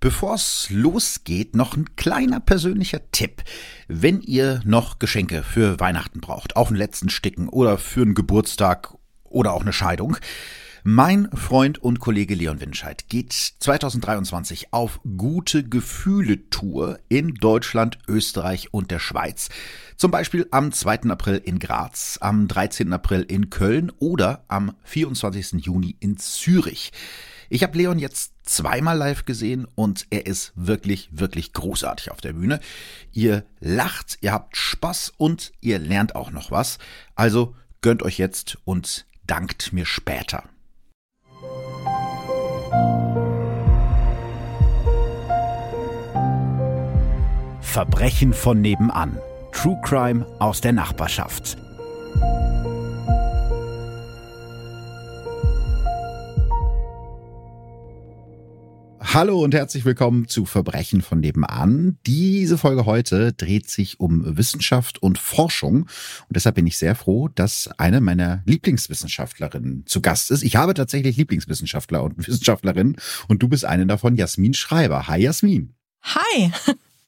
Bevor es losgeht, noch ein kleiner persönlicher Tipp. Wenn ihr noch Geschenke für Weihnachten braucht, auf den letzten Sticken oder für einen Geburtstag oder auch eine Scheidung, mein Freund und Kollege Leon Winscheid geht 2023 auf gute Gefühle Tour in Deutschland, Österreich und der Schweiz. Zum Beispiel am 2. April in Graz, am 13. April in Köln oder am 24. Juni in Zürich. Ich habe Leon jetzt zweimal live gesehen und er ist wirklich, wirklich großartig auf der Bühne. Ihr lacht, ihr habt Spaß und ihr lernt auch noch was. Also gönnt euch jetzt und dankt mir später. Verbrechen von nebenan. True Crime aus der Nachbarschaft. Hallo und herzlich willkommen zu Verbrechen von nebenan. Diese Folge heute dreht sich um Wissenschaft und Forschung und deshalb bin ich sehr froh, dass eine meiner Lieblingswissenschaftlerinnen zu Gast ist. Ich habe tatsächlich Lieblingswissenschaftler und Wissenschaftlerinnen und du bist eine davon, Jasmin Schreiber. Hi Jasmin. Hi.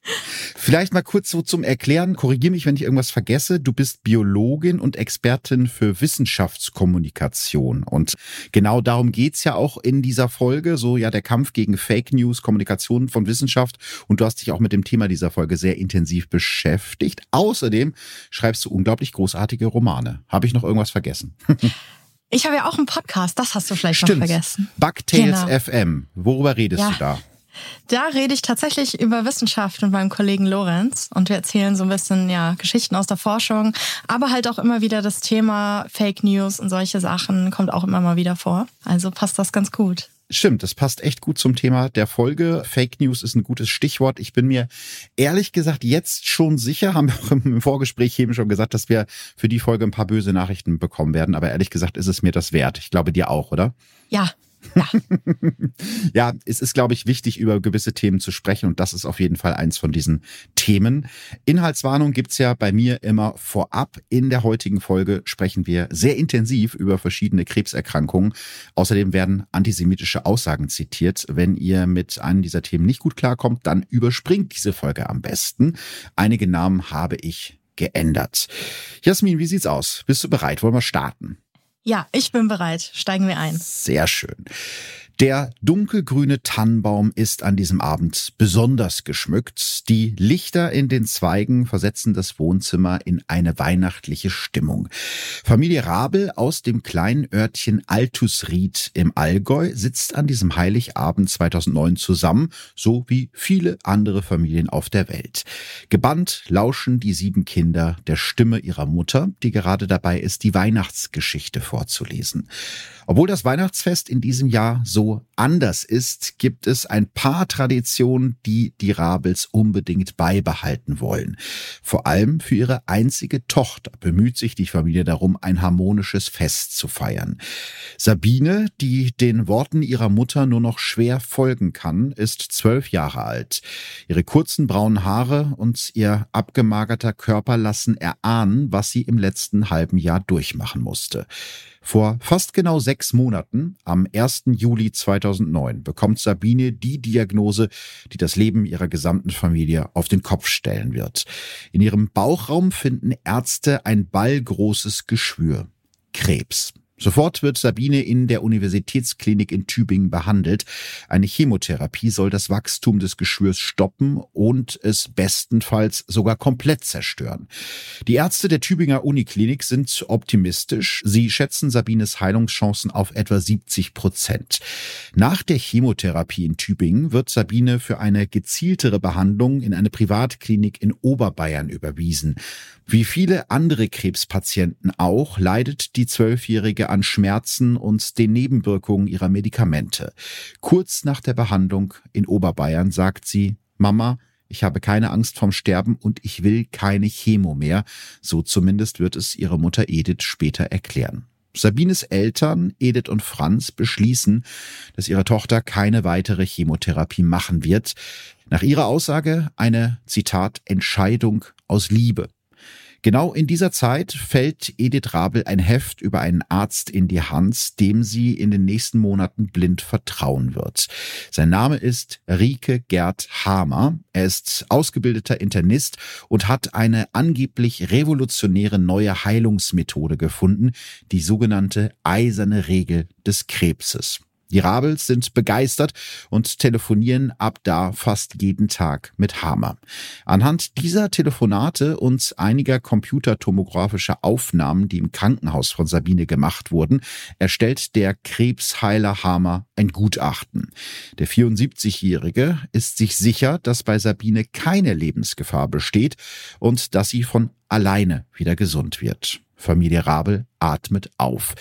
Vielleicht mal kurz so zum Erklären, korrigier mich, wenn ich irgendwas vergesse. Du bist Biologin und Expertin für Wissenschaftskommunikation. Und genau darum geht's ja auch in dieser Folge, so ja der Kampf gegen Fake News, Kommunikation von Wissenschaft. Und du hast dich auch mit dem Thema dieser Folge sehr intensiv beschäftigt. Außerdem schreibst du unglaublich großartige Romane. Habe ich noch irgendwas vergessen? Ich habe ja auch einen Podcast, das hast du vielleicht Stimmt. noch vergessen. Bugtails genau. FM. Worüber redest ja. du da? Da rede ich tatsächlich über Wissenschaft mit meinem Kollegen Lorenz und wir erzählen so ein bisschen ja Geschichten aus der Forschung, aber halt auch immer wieder das Thema Fake News und solche Sachen kommt auch immer mal wieder vor. Also passt das ganz gut. Stimmt, das passt echt gut zum Thema der Folge. Fake News ist ein gutes Stichwort. Ich bin mir ehrlich gesagt jetzt schon sicher, haben wir auch im Vorgespräch eben schon gesagt, dass wir für die Folge ein paar böse Nachrichten bekommen werden. Aber ehrlich gesagt ist es mir das wert. Ich glaube dir auch, oder? Ja, ja. ja, es ist, glaube ich, wichtig, über gewisse Themen zu sprechen und das ist auf jeden Fall eins von diesen Themen. Inhaltswarnung gibt's ja bei mir immer vorab. In der heutigen Folge sprechen wir sehr intensiv über verschiedene Krebserkrankungen. Außerdem werden antisemitische Aussagen zitiert. Wenn ihr mit einem dieser Themen nicht gut klarkommt, dann überspringt diese Folge am besten. Einige Namen habe ich geändert. Jasmin, wie sieht's aus? Bist du bereit? Wollen wir starten? Ja, ich bin bereit. Steigen wir ein. Sehr schön. Der dunkelgrüne Tannenbaum ist an diesem Abend besonders geschmückt. Die Lichter in den Zweigen versetzen das Wohnzimmer in eine weihnachtliche Stimmung. Familie Rabel aus dem kleinen Örtchen Altusried im Allgäu sitzt an diesem Heiligabend 2009 zusammen, so wie viele andere Familien auf der Welt. Gebannt lauschen die sieben Kinder der Stimme ihrer Mutter, die gerade dabei ist, die Weihnachtsgeschichte vorzulesen. Obwohl das Weihnachtsfest in diesem Jahr so anders ist, gibt es ein paar Traditionen, die die Rabels unbedingt beibehalten wollen. Vor allem für ihre einzige Tochter bemüht sich die Familie darum, ein harmonisches Fest zu feiern. Sabine, die den Worten ihrer Mutter nur noch schwer folgen kann, ist zwölf Jahre alt. Ihre kurzen braunen Haare und ihr abgemagerter Körper lassen erahnen, was sie im letzten halben Jahr durchmachen musste. Vor fast genau sechs Monaten, am 1. Juli 2009, bekommt Sabine die Diagnose, die das Leben ihrer gesamten Familie auf den Kopf stellen wird. In ihrem Bauchraum finden Ärzte ein ballgroßes Geschwür. Krebs. Sofort wird Sabine in der Universitätsklinik in Tübingen behandelt. Eine Chemotherapie soll das Wachstum des Geschwürs stoppen und es bestenfalls sogar komplett zerstören. Die Ärzte der Tübinger Uniklinik sind optimistisch. Sie schätzen Sabines Heilungschancen auf etwa 70 Prozent. Nach der Chemotherapie in Tübingen wird Sabine für eine gezieltere Behandlung in eine Privatklinik in Oberbayern überwiesen. Wie viele andere Krebspatienten auch leidet die Zwölfjährige an Schmerzen und den Nebenwirkungen ihrer Medikamente. Kurz nach der Behandlung in Oberbayern sagt sie, Mama, ich habe keine Angst vom Sterben und ich will keine Chemo mehr. So zumindest wird es ihre Mutter Edith später erklären. Sabines Eltern, Edith und Franz, beschließen, dass ihre Tochter keine weitere Chemotherapie machen wird. Nach ihrer Aussage eine, Zitat, Entscheidung aus Liebe. Genau in dieser Zeit fällt Edith Rabel ein Heft über einen Arzt in die Hand, dem sie in den nächsten Monaten blind vertrauen wird. Sein Name ist Rike Gerd Hamer. Er ist ausgebildeter Internist und hat eine angeblich revolutionäre neue Heilungsmethode gefunden, die sogenannte eiserne Regel des Krebses. Die Rabels sind begeistert und telefonieren ab da fast jeden Tag mit Hammer. Anhand dieser Telefonate und einiger computertomografischer Aufnahmen, die im Krankenhaus von Sabine gemacht wurden, erstellt der Krebsheiler Hammer ein Gutachten. Der 74-Jährige ist sich sicher, dass bei Sabine keine Lebensgefahr besteht und dass sie von alleine wieder gesund wird. Familie Rabel atmet auf.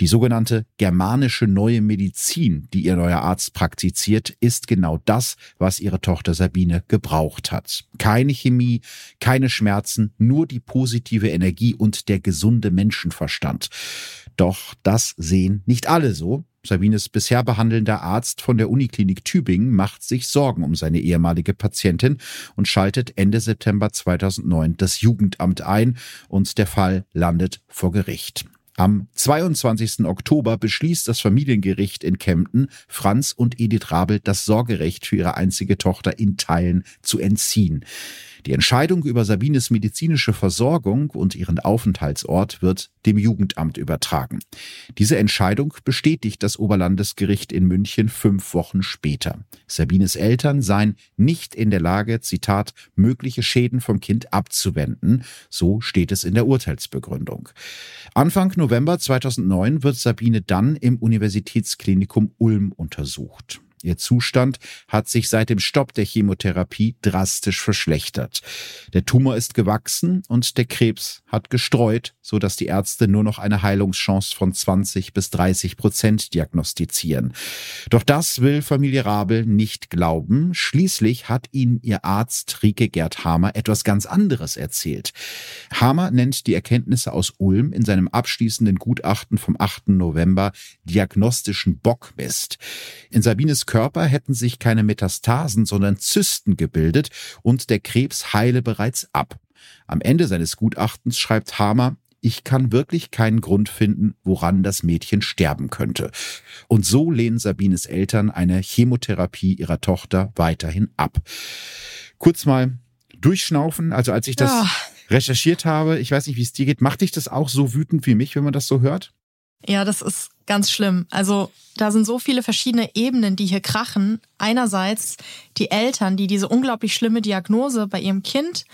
Die sogenannte germanische neue Medizin, die ihr neuer Arzt praktiziert, ist genau das, was ihre Tochter Sabine gebraucht hat. Keine Chemie, keine Schmerzen, nur die positive Energie und der gesunde Menschenverstand. Doch das sehen nicht alle so. Sabines bisher behandelnder Arzt von der Uniklinik Tübingen macht sich Sorgen um seine ehemalige Patientin und schaltet Ende September 2009 das Jugendamt ein und der Fall landet vor Gericht. Am 22. Oktober beschließt das Familiengericht in Kempten, Franz und Edith Rabel das Sorgerecht für ihre einzige Tochter in Teilen zu entziehen. Die Entscheidung über Sabines medizinische Versorgung und ihren Aufenthaltsort wird dem Jugendamt übertragen. Diese Entscheidung bestätigt das Oberlandesgericht in München fünf Wochen später. Sabines Eltern seien nicht in der Lage, Zitat, mögliche Schäden vom Kind abzuwenden. So steht es in der Urteilsbegründung. Anfang November 2009 wird Sabine dann im Universitätsklinikum Ulm untersucht. Ihr Zustand hat sich seit dem Stopp der Chemotherapie drastisch verschlechtert. Der Tumor ist gewachsen und der Krebs hat gestreut, so dass die Ärzte nur noch eine Heilungschance von 20 bis 30 Prozent diagnostizieren. Doch das will Familie Rabel nicht glauben. Schließlich hat ihnen ihr Arzt Rike Gerd Hamer etwas ganz anderes erzählt. Hamer nennt die Erkenntnisse aus Ulm in seinem abschließenden Gutachten vom 8. November diagnostischen Bockmist. In Sabines Körper hätten sich keine Metastasen, sondern Zysten gebildet und der Krebs heile bereits ab. Am Ende seines Gutachtens schreibt Hamer, ich kann wirklich keinen Grund finden, woran das Mädchen sterben könnte. Und so lehnen Sabines Eltern eine Chemotherapie ihrer Tochter weiterhin ab. Kurz mal durchschnaufen, also als ich das ja. recherchiert habe, ich weiß nicht, wie es dir geht, macht dich das auch so wütend wie mich, wenn man das so hört? Ja, das ist ganz schlimm. Also da sind so viele verschiedene Ebenen, die hier krachen. Einerseits die Eltern, die diese unglaublich schlimme Diagnose bei ihrem Kind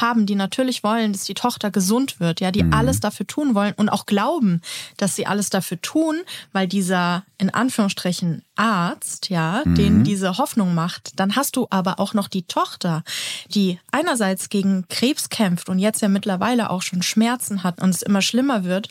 haben, die natürlich wollen, dass die Tochter gesund wird, ja, die mhm. alles dafür tun wollen und auch glauben, dass sie alles dafür tun, weil dieser in Anführungsstrichen Arzt, ja, mhm. den diese Hoffnung macht, dann hast du aber auch noch die Tochter, die einerseits gegen Krebs kämpft und jetzt ja mittlerweile auch schon Schmerzen hat und es immer schlimmer wird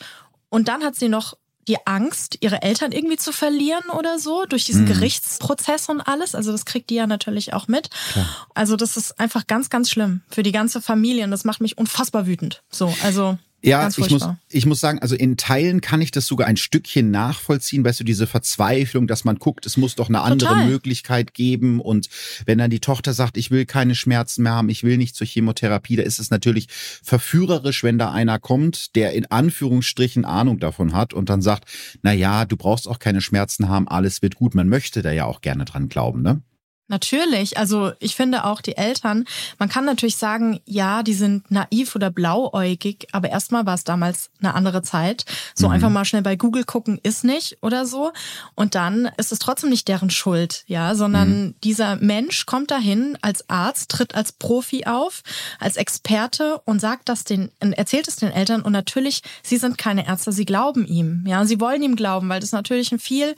und dann hat sie noch die Angst, ihre Eltern irgendwie zu verlieren oder so, durch diesen mhm. Gerichtsprozess und alles. Also das kriegt die ja natürlich auch mit. Klar. Also das ist einfach ganz, ganz schlimm für die ganze Familie und das macht mich unfassbar wütend. So, also. Ja, ich muss, ich muss sagen, also in Teilen kann ich das sogar ein Stückchen nachvollziehen, weißt du, diese Verzweiflung, dass man guckt, es muss doch eine andere Total. Möglichkeit geben. Und wenn dann die Tochter sagt, ich will keine Schmerzen mehr haben, ich will nicht zur Chemotherapie, da ist es natürlich verführerisch, wenn da einer kommt, der in Anführungsstrichen Ahnung davon hat und dann sagt, na ja, du brauchst auch keine Schmerzen haben, alles wird gut. Man möchte da ja auch gerne dran glauben, ne? Natürlich, also ich finde auch die Eltern, man kann natürlich sagen, ja, die sind naiv oder blauäugig, aber erstmal war es damals eine andere Zeit. So mhm. einfach mal schnell bei Google gucken ist nicht oder so. Und dann ist es trotzdem nicht deren Schuld, ja, sondern mhm. dieser Mensch kommt dahin als Arzt, tritt als Profi auf, als Experte und sagt das den, erzählt es den Eltern und natürlich, sie sind keine Ärzte, sie glauben ihm, ja, sie wollen ihm glauben, weil das natürlich ein viel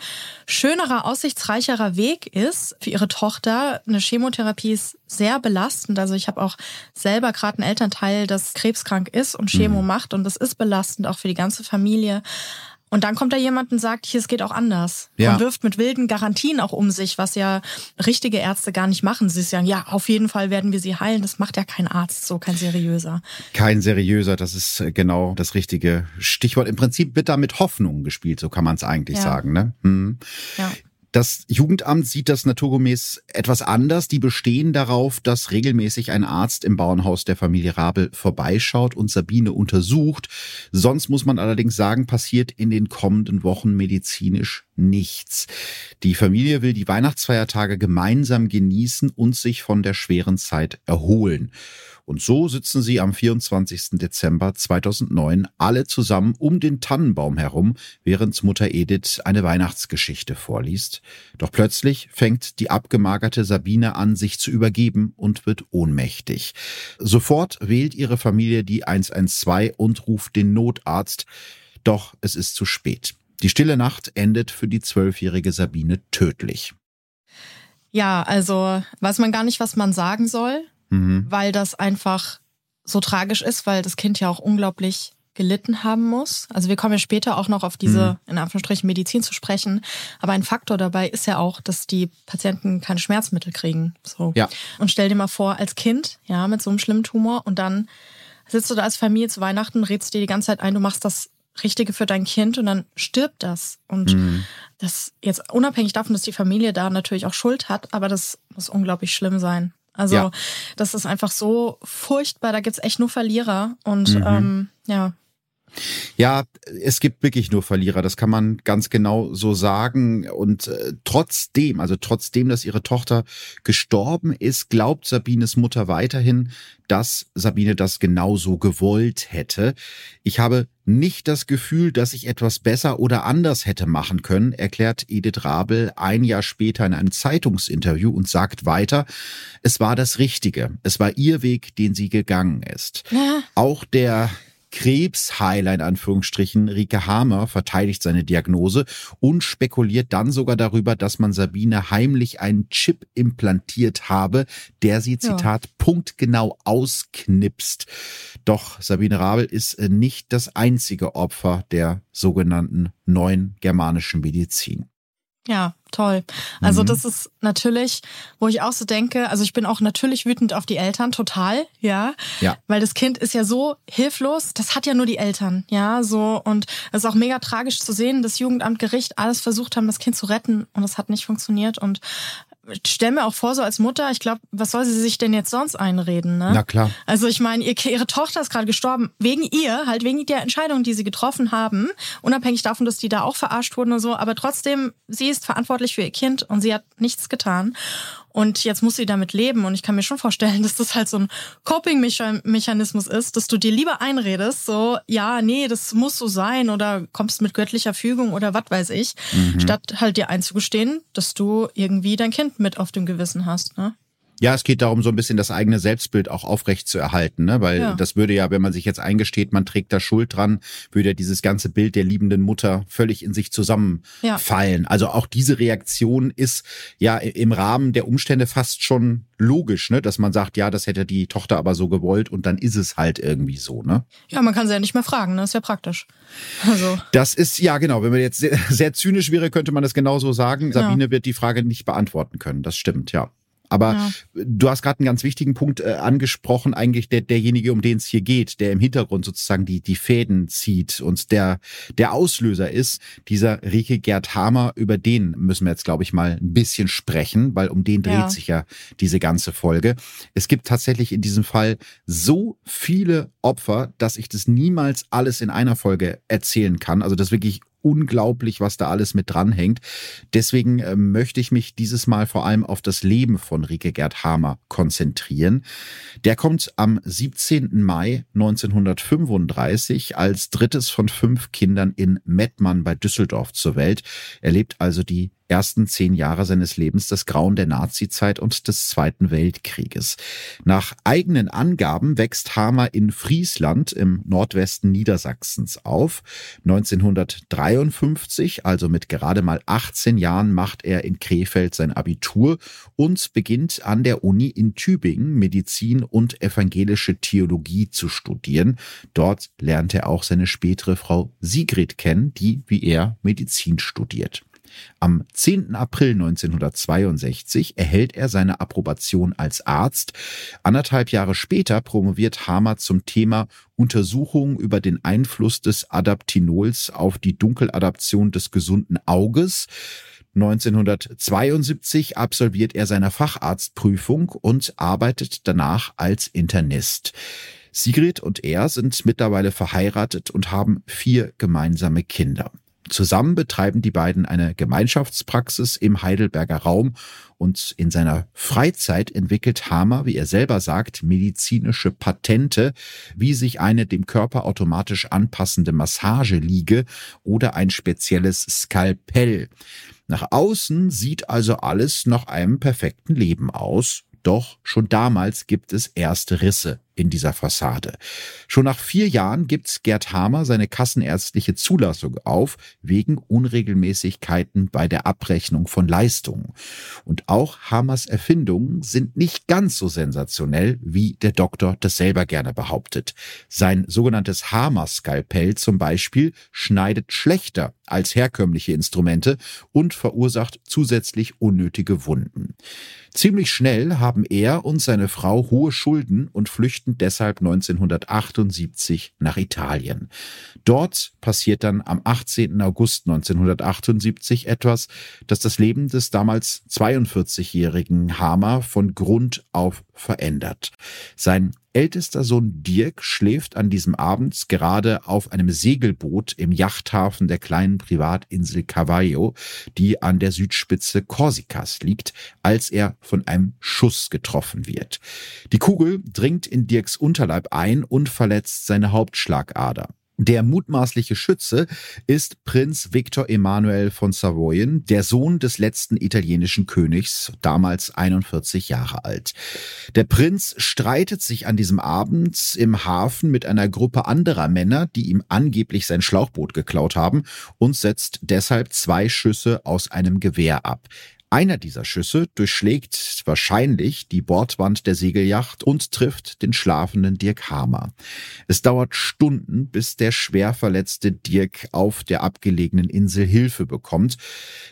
schönerer, aussichtsreicherer Weg ist für ihre Tochter Tochter. Eine Chemotherapie ist sehr belastend. Also ich habe auch selber gerade einen Elternteil, das krebskrank ist und Chemo mhm. macht und das ist belastend auch für die ganze Familie. Und dann kommt da jemand und sagt, hier, es geht auch anders. Ja. Und wirft mit wilden Garantien auch um sich, was ja richtige Ärzte gar nicht machen. Sie sagen, ja, auf jeden Fall werden wir sie heilen. Das macht ja kein Arzt, so kein seriöser. Kein seriöser, das ist genau das richtige Stichwort. Im Prinzip wird da mit Hoffnung gespielt, so kann man es eigentlich ja. sagen. Ne? Hm. Ja. Das Jugendamt sieht das naturgemäß etwas anders. Die bestehen darauf, dass regelmäßig ein Arzt im Bauernhaus der Familie Rabel vorbeischaut und Sabine untersucht. Sonst muss man allerdings sagen, passiert in den kommenden Wochen medizinisch nichts. Die Familie will die Weihnachtsfeiertage gemeinsam genießen und sich von der schweren Zeit erholen. Und so sitzen sie am 24. Dezember 2009 alle zusammen um den Tannenbaum herum, während Mutter Edith eine Weihnachtsgeschichte vorliest. Doch plötzlich fängt die abgemagerte Sabine an, sich zu übergeben und wird ohnmächtig. Sofort wählt ihre Familie die 112 und ruft den Notarzt. Doch es ist zu spät. Die stille Nacht endet für die zwölfjährige Sabine tödlich. Ja, also weiß man gar nicht, was man sagen soll mhm. weil das einfach so tragisch ist, weil das Kind ja auch unglaublich gelitten haben muss. Also wir kommen ja später auch noch auf diese, mhm. in Anführungsstrichen, Medizin zu sprechen. Aber ein Faktor dabei ist ja auch, dass die Patienten keine Schmerzmittel kriegen. So. Ja. Und stell dir mal vor, als Kind, ja, mit so einem schlimmen Tumor und dann sitzt du da als Familie zu Weihnachten, redst dir die ganze Zeit ein, du machst das Richtige für dein Kind und dann stirbt das. Und mhm. das jetzt unabhängig davon, dass die Familie da natürlich auch Schuld hat, aber das muss unglaublich schlimm sein. Also ja. das ist einfach so furchtbar, da gibt's echt nur Verlierer. Und mhm. ähm, ja. Ja, es gibt wirklich nur Verlierer, das kann man ganz genau so sagen. Und äh, trotzdem, also trotzdem, dass ihre Tochter gestorben ist, glaubt Sabines Mutter weiterhin, dass Sabine das genauso gewollt hätte. Ich habe nicht das Gefühl, dass ich etwas besser oder anders hätte machen können, erklärt Edith Rabel ein Jahr später in einem Zeitungsinterview und sagt weiter, es war das Richtige. Es war ihr Weg, den sie gegangen ist. Ja. Auch der Krebsheiler in Anführungsstrichen, Rike Hamer, verteidigt seine Diagnose und spekuliert dann sogar darüber, dass man Sabine heimlich einen Chip implantiert habe, der sie, Zitat, ja. punktgenau ausknipst. Doch Sabine Rabel ist nicht das einzige Opfer der sogenannten neuen germanischen Medizin. Ja, toll. Also mhm. das ist natürlich, wo ich auch so denke, also ich bin auch natürlich wütend auf die Eltern, total, ja. Ja. Weil das Kind ist ja so hilflos, das hat ja nur die Eltern, ja, so. Und es ist auch mega tragisch zu sehen, dass Jugendamt, Gericht alles versucht haben, das Kind zu retten und es hat nicht funktioniert. Und stell mir auch vor, so als Mutter, ich glaube, was soll sie sich denn jetzt sonst einreden? Ne? Na klar. Also ich meine, ihr, ihre Tochter ist gerade gestorben, wegen ihr, halt wegen der Entscheidung, die sie getroffen haben, unabhängig davon, dass die da auch verarscht wurden und so, aber trotzdem, sie ist verantwortlich für ihr Kind und sie hat nichts getan. Und jetzt muss sie damit leben. Und ich kann mir schon vorstellen, dass das halt so ein Coping-Mechanismus ist, dass du dir lieber einredest, so, ja, nee, das muss so sein oder kommst mit göttlicher Fügung oder was weiß ich, mhm. statt halt dir einzugestehen, dass du irgendwie dein Kind mit auf dem Gewissen hast. Ne? Ja, es geht darum, so ein bisschen das eigene Selbstbild auch aufrecht zu erhalten, ne? weil ja. das würde ja, wenn man sich jetzt eingesteht, man trägt da Schuld dran, würde ja dieses ganze Bild der liebenden Mutter völlig in sich zusammenfallen. Ja. Also auch diese Reaktion ist ja im Rahmen der Umstände fast schon logisch, ne? dass man sagt, ja, das hätte die Tochter aber so gewollt und dann ist es halt irgendwie so. Ne? Ja, man kann sie ja nicht mehr fragen, ne? ist ja praktisch. Also. Das ist, ja genau, wenn man jetzt sehr, sehr zynisch wäre, könnte man das genauso sagen. Sabine ja. wird die Frage nicht beantworten können, das stimmt, ja. Aber ja. du hast gerade einen ganz wichtigen Punkt äh, angesprochen, eigentlich der, derjenige, um den es hier geht, der im Hintergrund sozusagen die, die Fäden zieht und der, der Auslöser ist, dieser Rike Gerd Hamer, über den müssen wir jetzt, glaube ich, mal ein bisschen sprechen, weil um den dreht ja. sich ja diese ganze Folge. Es gibt tatsächlich in diesem Fall so viele Opfer, dass ich das niemals alles in einer Folge erzählen kann. Also das wirklich unglaublich, was da alles mit dranhängt. Deswegen äh, möchte ich mich dieses Mal vor allem auf das Leben von Rike Gerd Hamer konzentrieren. Der kommt am 17. Mai 1935 als drittes von fünf Kindern in Mettmann bei Düsseldorf zur Welt. Er lebt also die ersten zehn Jahre seines Lebens das Grauen der Nazizeit und des Zweiten Weltkrieges. Nach eigenen Angaben wächst Hamer in Friesland im Nordwesten Niedersachsens auf. 1953, also mit gerade mal 18 Jahren, macht er in Krefeld sein Abitur und beginnt an der Uni in Tübingen Medizin und evangelische Theologie zu studieren. Dort lernt er auch seine spätere Frau Sigrid kennen, die wie er Medizin studiert. Am 10. April 1962 erhält er seine Approbation als Arzt. Anderthalb Jahre später promoviert Hamer zum Thema Untersuchungen über den Einfluss des Adaptinols auf die Dunkeladaption des gesunden Auges. 1972 absolviert er seine Facharztprüfung und arbeitet danach als Internist. Sigrid und er sind mittlerweile verheiratet und haben vier gemeinsame Kinder. Zusammen betreiben die beiden eine Gemeinschaftspraxis im Heidelberger Raum und in seiner Freizeit entwickelt Hamer, wie er selber sagt, medizinische Patente, wie sich eine dem Körper automatisch anpassende Massage liege oder ein spezielles Skalpell. Nach außen sieht also alles nach einem perfekten Leben aus, doch schon damals gibt es erste Risse in dieser Fassade. Schon nach vier Jahren gibt Gerd Hamer seine kassenärztliche Zulassung auf, wegen Unregelmäßigkeiten bei der Abrechnung von Leistungen. Und auch Hamers Erfindungen sind nicht ganz so sensationell, wie der Doktor das selber gerne behauptet. Sein sogenanntes Hammer-Skalpell zum Beispiel schneidet schlechter als herkömmliche Instrumente und verursacht zusätzlich unnötige Wunden. Ziemlich schnell haben er und seine Frau hohe Schulden und flüchten flüchten deshalb 1978 nach Italien. Dort passiert dann am 18. August 1978 etwas, das das Leben des damals 42-jährigen Hamer von Grund auf verändert. Sein ältester Sohn Dirk schläft an diesem Abend gerade auf einem Segelboot im Yachthafen der kleinen Privatinsel Cavallo, die an der Südspitze Korsikas liegt, als er von einem Schuss getroffen wird. Die Kugel dringt in Dirks Unterleib ein und verletzt seine Hauptschlagader. Der mutmaßliche Schütze ist Prinz Victor Emanuel von Savoyen, der Sohn des letzten italienischen Königs, damals 41 Jahre alt. Der Prinz streitet sich an diesem Abend im Hafen mit einer Gruppe anderer Männer, die ihm angeblich sein Schlauchboot geklaut haben, und setzt deshalb zwei Schüsse aus einem Gewehr ab. Einer dieser Schüsse durchschlägt wahrscheinlich die Bordwand der Segelyacht und trifft den schlafenden Dirk Hamer. Es dauert Stunden, bis der schwer verletzte Dirk auf der abgelegenen Insel Hilfe bekommt.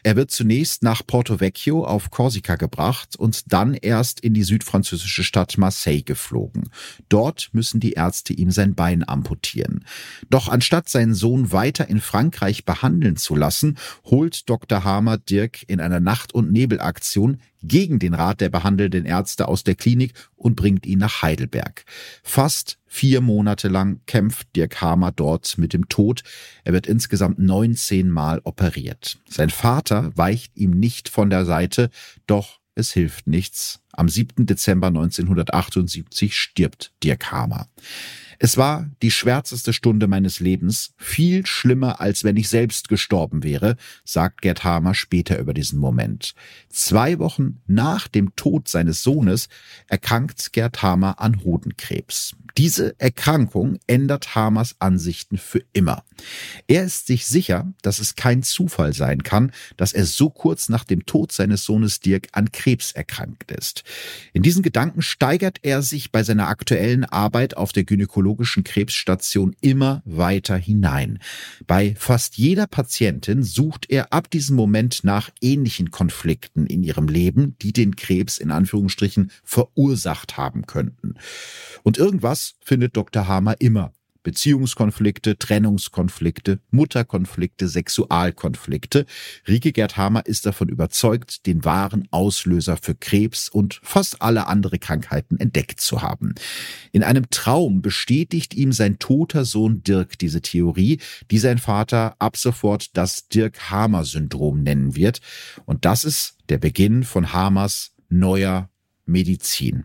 Er wird zunächst nach Porto Vecchio auf Korsika gebracht und dann erst in die südfranzösische Stadt Marseille geflogen. Dort müssen die Ärzte ihm sein Bein amputieren. Doch anstatt seinen Sohn weiter in Frankreich behandeln zu lassen, holt Dr. Hamer Dirk in einer Nacht- und Nebelaktion gegen den Rat der behandelnden Ärzte aus der Klinik und bringt ihn nach Heidelberg. Fast vier Monate lang kämpft Dirk Hamer dort mit dem Tod. Er wird insgesamt 19 Mal operiert. Sein Vater weicht ihm nicht von der Seite, doch es hilft nichts. Am 7. Dezember 1978 stirbt Dirk Hamer. Es war die schwärzeste Stunde meines Lebens, viel schlimmer, als wenn ich selbst gestorben wäre, sagt Gerd Hamer später über diesen Moment. Zwei Wochen nach dem Tod seines Sohnes erkrankt Gerd Hamer an Hodenkrebs. Diese Erkrankung ändert Hamers Ansichten für immer. Er ist sich sicher, dass es kein Zufall sein kann, dass er so kurz nach dem Tod seines Sohnes Dirk an Krebs erkrankt ist. In diesen Gedanken steigert er sich bei seiner aktuellen Arbeit auf der gynäkologischen Krebsstation immer weiter hinein. Bei fast jeder Patientin sucht er ab diesem Moment nach ähnlichen Konflikten in ihrem Leben, die den Krebs in Anführungsstrichen verursacht haben könnten. Und irgendwas findet Dr. Hamer immer. Beziehungskonflikte, Trennungskonflikte, Mutterkonflikte, Sexualkonflikte. Rike Gerd Hamer ist davon überzeugt, den wahren Auslöser für Krebs und fast alle andere Krankheiten entdeckt zu haben. In einem Traum bestätigt ihm sein toter Sohn Dirk diese Theorie, die sein Vater ab sofort das Dirk-Hamer-Syndrom nennen wird. Und das ist der Beginn von Hamers neuer Medizin.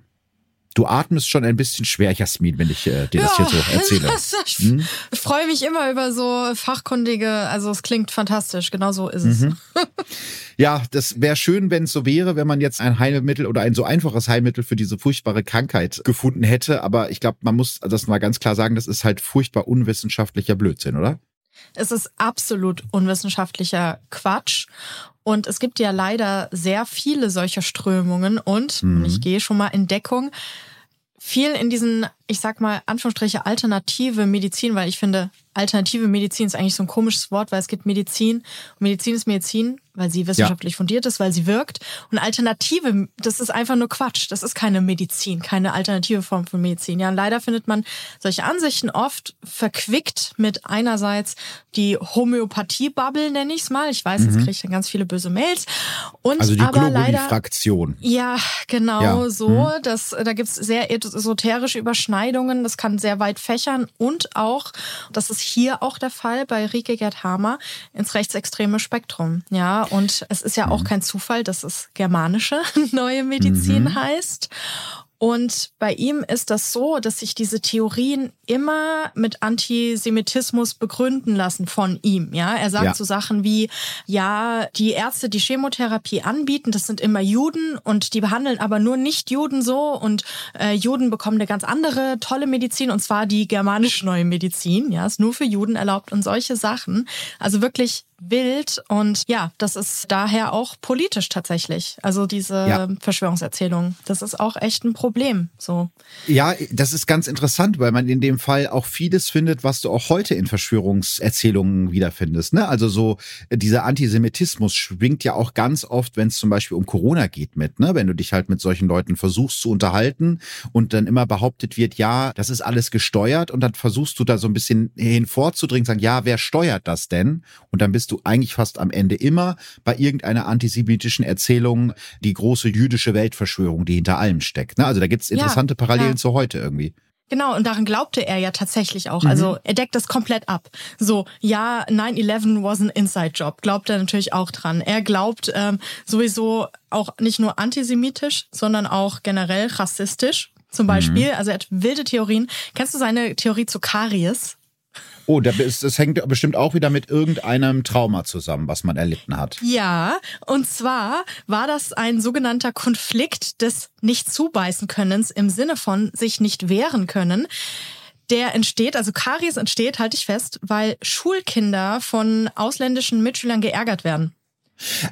Du atmest schon ein bisschen schwer, Jasmin, wenn ich äh, dir ja, das hier so erzähle. ich hm? freue mich immer über so fachkundige, also es klingt fantastisch, genau so ist es. Mhm. Ja, das wäre schön, wenn es so wäre, wenn man jetzt ein Heilmittel oder ein so einfaches Heilmittel für diese furchtbare Krankheit gefunden hätte. Aber ich glaube, man muss das mal ganz klar sagen, das ist halt furchtbar unwissenschaftlicher Blödsinn, oder? Es ist absolut unwissenschaftlicher Quatsch. Und es gibt ja leider sehr viele solcher Strömungen. Und mhm. ich gehe schon mal in Deckung. Viel in diesen ich sag mal, Anführungsstriche alternative Medizin, weil ich finde, alternative Medizin ist eigentlich so ein komisches Wort, weil es gibt Medizin und Medizin ist Medizin, weil sie wissenschaftlich ja. fundiert ist, weil sie wirkt. Und Alternative, das ist einfach nur Quatsch. Das ist keine Medizin, keine alternative Form von Medizin. Ja, und leider findet man solche Ansichten oft verquickt mit einerseits die Homöopathie-Bubble, nenne ich es mal. Ich weiß, mhm. jetzt kriege ich dann ganz viele böse Mails. Und also die Globuli-Fraktion. Ja, genau ja. so. Mhm. Das, da gibt's sehr esoterische Überschneidungen. Das kann sehr weit fächern und auch, das ist hier auch der Fall bei Rike Gerd Hamer, ins rechtsextreme Spektrum. Ja, und es ist ja auch mhm. kein Zufall, dass es germanische neue Medizin mhm. heißt. Und bei ihm ist das so, dass sich diese Theorien immer mit Antisemitismus begründen lassen von ihm. Ja, er sagt ja. so Sachen wie, ja, die Ärzte, die Chemotherapie anbieten, das sind immer Juden und die behandeln aber nur nicht Juden so und äh, Juden bekommen eine ganz andere tolle Medizin und zwar die germanische neue Medizin. Ja, ist nur für Juden erlaubt und solche Sachen. Also wirklich wild und ja, das ist daher auch politisch tatsächlich. Also diese ja. Verschwörungserzählung, das ist auch echt ein Problem. So. Ja, das ist ganz interessant, weil man in dem Fall auch vieles findet, was du auch heute in Verschwörungserzählungen wiederfindest. Ne? Also so dieser Antisemitismus schwingt ja auch ganz oft, wenn es zum Beispiel um Corona geht mit, ne? wenn du dich halt mit solchen Leuten versuchst zu unterhalten und dann immer behauptet wird, ja, das ist alles gesteuert und dann versuchst du da so ein bisschen hinvorzudringen, sagen, ja, wer steuert das denn? Und dann bist du eigentlich fast am Ende immer bei irgendeiner antisemitischen Erzählung die große jüdische Weltverschwörung, die hinter allem steckt. Ne? Also da gibt es interessante ja, Parallelen ja. zu heute irgendwie. Genau, und daran glaubte er ja tatsächlich auch. Also mhm. er deckt das komplett ab. So, ja, 9-11 was ein Inside-Job, glaubt er natürlich auch dran. Er glaubt ähm, sowieso auch nicht nur antisemitisch, sondern auch generell rassistisch. Zum mhm. Beispiel, mhm. also er hat wilde Theorien. Kennst du seine Theorie zu Karies? Oh, das hängt bestimmt auch wieder mit irgendeinem Trauma zusammen, was man erlitten hat. Ja, und zwar war das ein sogenannter Konflikt des Nicht-Zubeißen-Könnens im Sinne von sich nicht wehren können der entsteht, also Karies entsteht, halte ich fest, weil Schulkinder von ausländischen Mitschülern geärgert werden.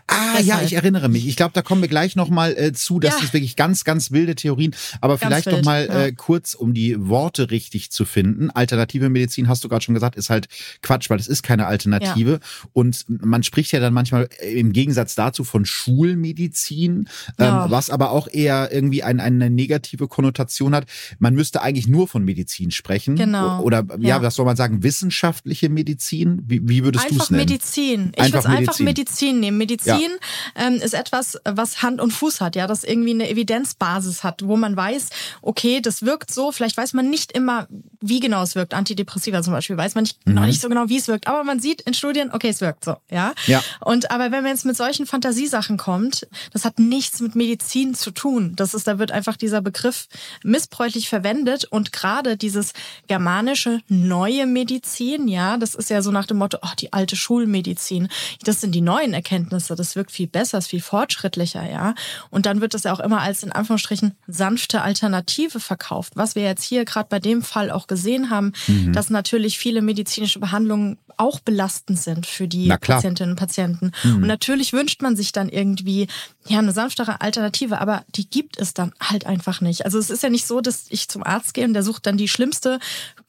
Ah Deshalb. ja, ich erinnere mich. Ich glaube, da kommen wir gleich nochmal äh, zu. Das ja. ist wirklich ganz, ganz wilde Theorien. Aber ganz vielleicht wild, noch mal ja. äh, kurz, um die Worte richtig zu finden. Alternative Medizin, hast du gerade schon gesagt, ist halt Quatsch, weil es ist keine Alternative. Ja. Und man spricht ja dann manchmal im Gegensatz dazu von Schulmedizin, ähm, was aber auch eher irgendwie ein, eine negative Konnotation hat. Man müsste eigentlich nur von Medizin sprechen. Genau. Oder ja, was soll man sagen, wissenschaftliche Medizin? Wie, wie würdest du es nennen? Medizin. Ich würde einfach Medizin nehmen. Medizin ja. ähm, ist etwas, was Hand und Fuß hat, ja, das irgendwie eine Evidenzbasis hat, wo man weiß, okay, das wirkt so. Vielleicht weiß man nicht immer, wie genau es wirkt. Antidepressiva zum Beispiel weiß man nicht, mhm. noch nicht so genau, wie es wirkt, aber man sieht in Studien, okay, es wirkt so, ja. ja. Und aber wenn man jetzt mit solchen Fantasiesachen kommt, das hat nichts mit Medizin zu tun. Das ist, da wird einfach dieser Begriff missbräuchlich verwendet und gerade dieses germanische neue Medizin, ja, das ist ja so nach dem Motto, oh, die alte Schulmedizin. Das sind die neuen Erkenntnisse. Erkenntnisse, das wirkt viel besser, ist viel fortschrittlicher, ja. Und dann wird das ja auch immer als in Anführungsstrichen sanfte Alternative verkauft. Was wir jetzt hier gerade bei dem Fall auch gesehen haben, mhm. dass natürlich viele medizinische Behandlungen auch belastend sind für die Patientinnen und Patienten. Mhm. Und natürlich wünscht man sich dann irgendwie ja eine sanftere Alternative, aber die gibt es dann halt einfach nicht. Also es ist ja nicht so, dass ich zum Arzt gehe und der sucht dann die schlimmste,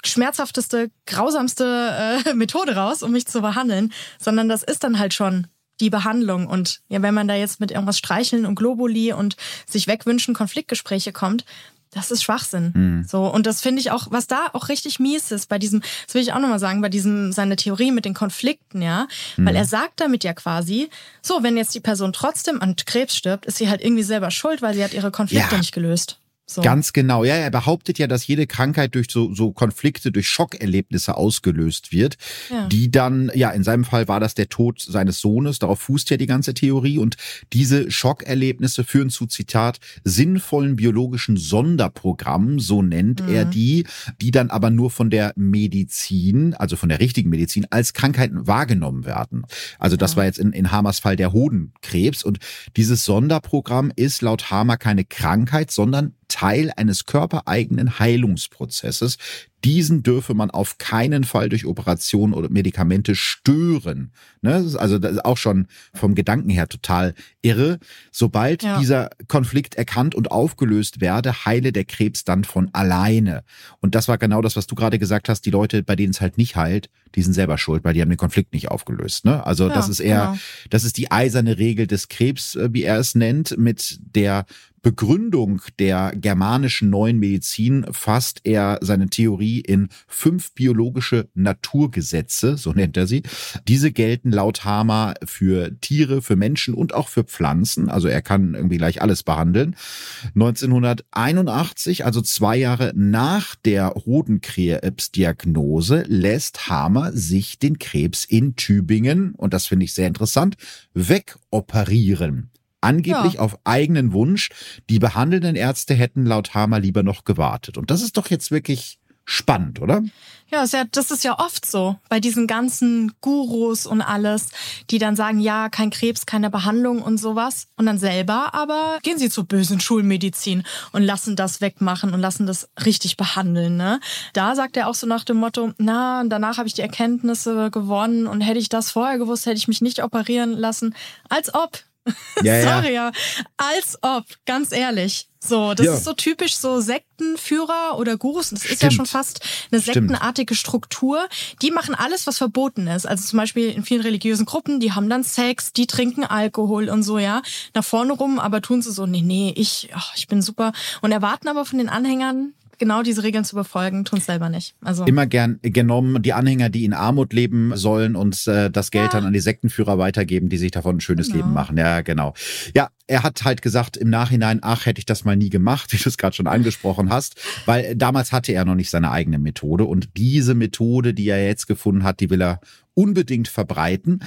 schmerzhafteste, grausamste äh, Methode raus, um mich zu behandeln, sondern das ist dann halt schon die Behandlung. Und ja, wenn man da jetzt mit irgendwas streicheln und Globuli und sich wegwünschen, Konfliktgespräche kommt, das ist Schwachsinn. Mhm. So. Und das finde ich auch, was da auch richtig mies ist bei diesem, das will ich auch nochmal sagen, bei diesem, seine Theorie mit den Konflikten, ja. Mhm. Weil er sagt damit ja quasi, so, wenn jetzt die Person trotzdem an Krebs stirbt, ist sie halt irgendwie selber schuld, weil sie hat ihre Konflikte ja. nicht gelöst. So. Ganz genau. Ja, er behauptet ja, dass jede Krankheit durch so, so Konflikte, durch Schockerlebnisse ausgelöst wird, ja. die dann, ja, in seinem Fall war das der Tod seines Sohnes, darauf fußt ja die ganze Theorie und diese Schockerlebnisse führen zu, Zitat, sinnvollen biologischen Sonderprogrammen, so nennt mhm. er die, die dann aber nur von der Medizin, also von der richtigen Medizin, als Krankheiten wahrgenommen werden. Also das ja. war jetzt in, in Hamers Fall der Hodenkrebs und dieses Sonderprogramm ist laut Hamer keine Krankheit, sondern Teil eines körpereigenen Heilungsprozesses. Diesen dürfe man auf keinen Fall durch Operationen oder Medikamente stören. Ne? Also das ist auch schon vom Gedanken her total irre. Sobald ja. dieser Konflikt erkannt und aufgelöst werde, heile der Krebs dann von alleine. Und das war genau das, was du gerade gesagt hast. Die Leute, bei denen es halt nicht heilt, die sind selber schuld, weil die haben den Konflikt nicht aufgelöst. Ne? Also ja, das ist eher, genau. das ist die eiserne Regel des Krebs, äh, wie er es nennt, mit der Begründung der germanischen neuen Medizin fasst er seine Theorie in fünf biologische Naturgesetze, so nennt er sie. Diese gelten laut Hamer für Tiere, für Menschen und auch für Pflanzen. Also er kann irgendwie gleich alles behandeln. 1981, also zwei Jahre nach der Hodenkrebsdiagnose, lässt Hamer sich den Krebs in Tübingen, und das finde ich sehr interessant, wegoperieren. Angeblich ja. auf eigenen Wunsch. Die behandelnden Ärzte hätten laut Hamer lieber noch gewartet. Und das ist doch jetzt wirklich spannend, oder? Ja, das ist ja oft so bei diesen ganzen Gurus und alles, die dann sagen, ja, kein Krebs, keine Behandlung und sowas. Und dann selber aber gehen sie zur bösen Schulmedizin und lassen das wegmachen und lassen das richtig behandeln. Ne? Da sagt er auch so nach dem Motto, na, danach habe ich die Erkenntnisse gewonnen und hätte ich das vorher gewusst, hätte ich mich nicht operieren lassen. Als ob. Ja, Sorry, ja. Als ob, ganz ehrlich. So, das ja. ist so typisch so Sektenführer oder Gurus. Das Stimmt. ist ja schon fast eine sektenartige Struktur. Die machen alles, was verboten ist. Also zum Beispiel in vielen religiösen Gruppen, die haben dann Sex, die trinken Alkohol und so, ja. Nach vorne rum, aber tun sie so, nee, nee, ich, oh, ich bin super. Und erwarten aber von den Anhängern, genau diese Regeln zu befolgen, tun es selber nicht. Also immer gern genommen die Anhänger, die in Armut leben sollen und äh, das Geld ja. dann an die Sektenführer weitergeben, die sich davon ein schönes genau. Leben machen. Ja, genau. Ja, er hat halt gesagt im Nachhinein, ach, hätte ich das mal nie gemacht, wie du es gerade schon angesprochen hast, weil damals hatte er noch nicht seine eigene Methode und diese Methode, die er jetzt gefunden hat, die will er unbedingt verbreiten.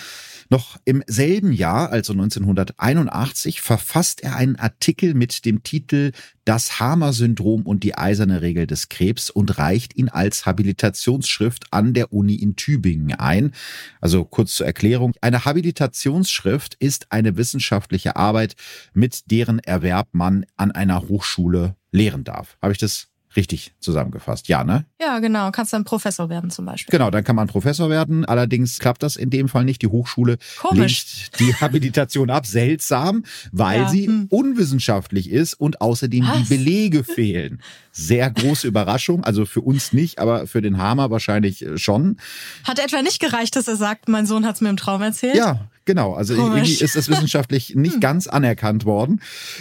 Noch im selben Jahr, also 1981, verfasst er einen Artikel mit dem Titel Das Hamer-Syndrom und die eiserne Regel des Krebs und reicht ihn als Habilitationsschrift an der Uni in Tübingen ein. Also kurz zur Erklärung. Eine Habilitationsschrift ist eine wissenschaftliche Arbeit, mit deren Erwerb man an einer Hochschule lehren darf. Habe ich das richtig zusammengefasst. Ja, ne? Ja, genau. Kannst dann Professor werden zum Beispiel. Genau, dann kann man Professor werden. Allerdings klappt das in dem Fall nicht. Die Hochschule Komisch. lehnt die Habilitation ab. Seltsam, weil ja. sie hm. unwissenschaftlich ist und außerdem Was? die Belege fehlen. Sehr große Überraschung. Also für uns nicht, aber für den Hammer wahrscheinlich äh, schon. Hat etwa nicht gereicht, dass er sagt, mein Sohn hat es mir im Traum erzählt? Ja, Genau, also Komisch. irgendwie ist das wissenschaftlich nicht hm. ganz anerkannt worden.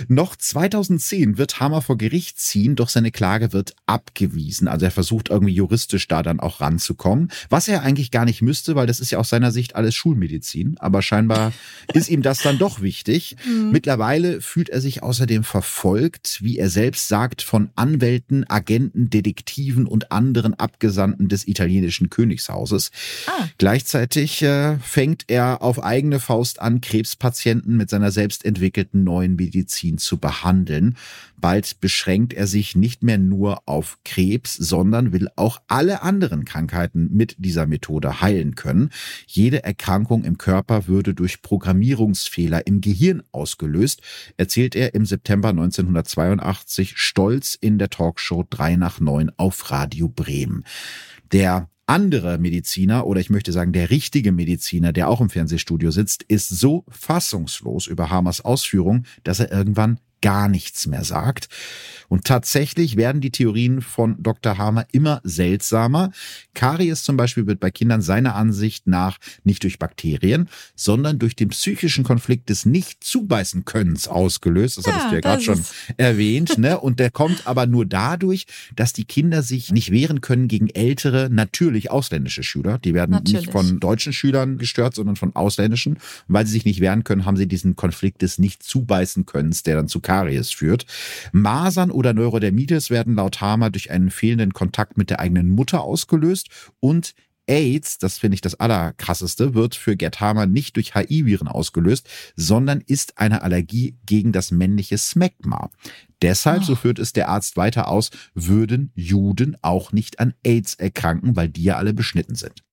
Noch 2010 wird Hammer vor Gericht ziehen, doch seine Klage wird abgewiesen. Also er versucht irgendwie juristisch da dann auch ranzukommen, was er eigentlich gar nicht müsste, weil das ist ja aus seiner Sicht alles Schulmedizin. Aber scheinbar ist ihm das dann doch wichtig. Mhm. Mittlerweile fühlt er sich außerdem verfolgt, wie er selbst sagt, von Anwälten, Agenten, Detektiven und anderen Abgesandten des italienischen Königshauses. Ah. Gleichzeitig äh, fängt er auf eigene eigene Faust an, Krebspatienten mit seiner selbst entwickelten neuen Medizin zu behandeln. Bald beschränkt er sich nicht mehr nur auf Krebs, sondern will auch alle anderen Krankheiten mit dieser Methode heilen können. Jede Erkrankung im Körper würde durch Programmierungsfehler im Gehirn ausgelöst, erzählt er im September 1982 stolz in der Talkshow 3 nach 9 auf Radio Bremen. Der andere Mediziner oder ich möchte sagen der richtige Mediziner, der auch im Fernsehstudio sitzt, ist so fassungslos über Hamers Ausführung, dass er irgendwann gar nichts mehr sagt. Und tatsächlich werden die Theorien von Dr. Hamer immer seltsamer. Karies zum Beispiel wird bei Kindern seiner Ansicht nach nicht durch Bakterien, sondern durch den psychischen Konflikt des Nicht-Zubeißen-Könnens ausgelöst. Das ja, hattest du ja gerade schon erwähnt. Ne? Und der kommt aber nur dadurch, dass die Kinder sich nicht wehren können gegen ältere, natürlich ausländische Schüler. Die werden natürlich. nicht von deutschen Schülern gestört, sondern von ausländischen. Und weil sie sich nicht wehren können, haben sie diesen Konflikt des Nicht-Zubeißen-Könnens, der dann zu Karies führt. Masern oder Neurodermitis werden laut Hamer durch einen fehlenden Kontakt mit der eigenen Mutter ausgelöst und AIDS, das finde ich das allerkrasseste, wird für Gerd Hamer nicht durch HIV-Viren ausgelöst, sondern ist eine Allergie gegen das männliche Smegma. Deshalb, oh. so führt es der Arzt weiter aus, würden Juden auch nicht an AIDS erkranken, weil die ja alle beschnitten sind.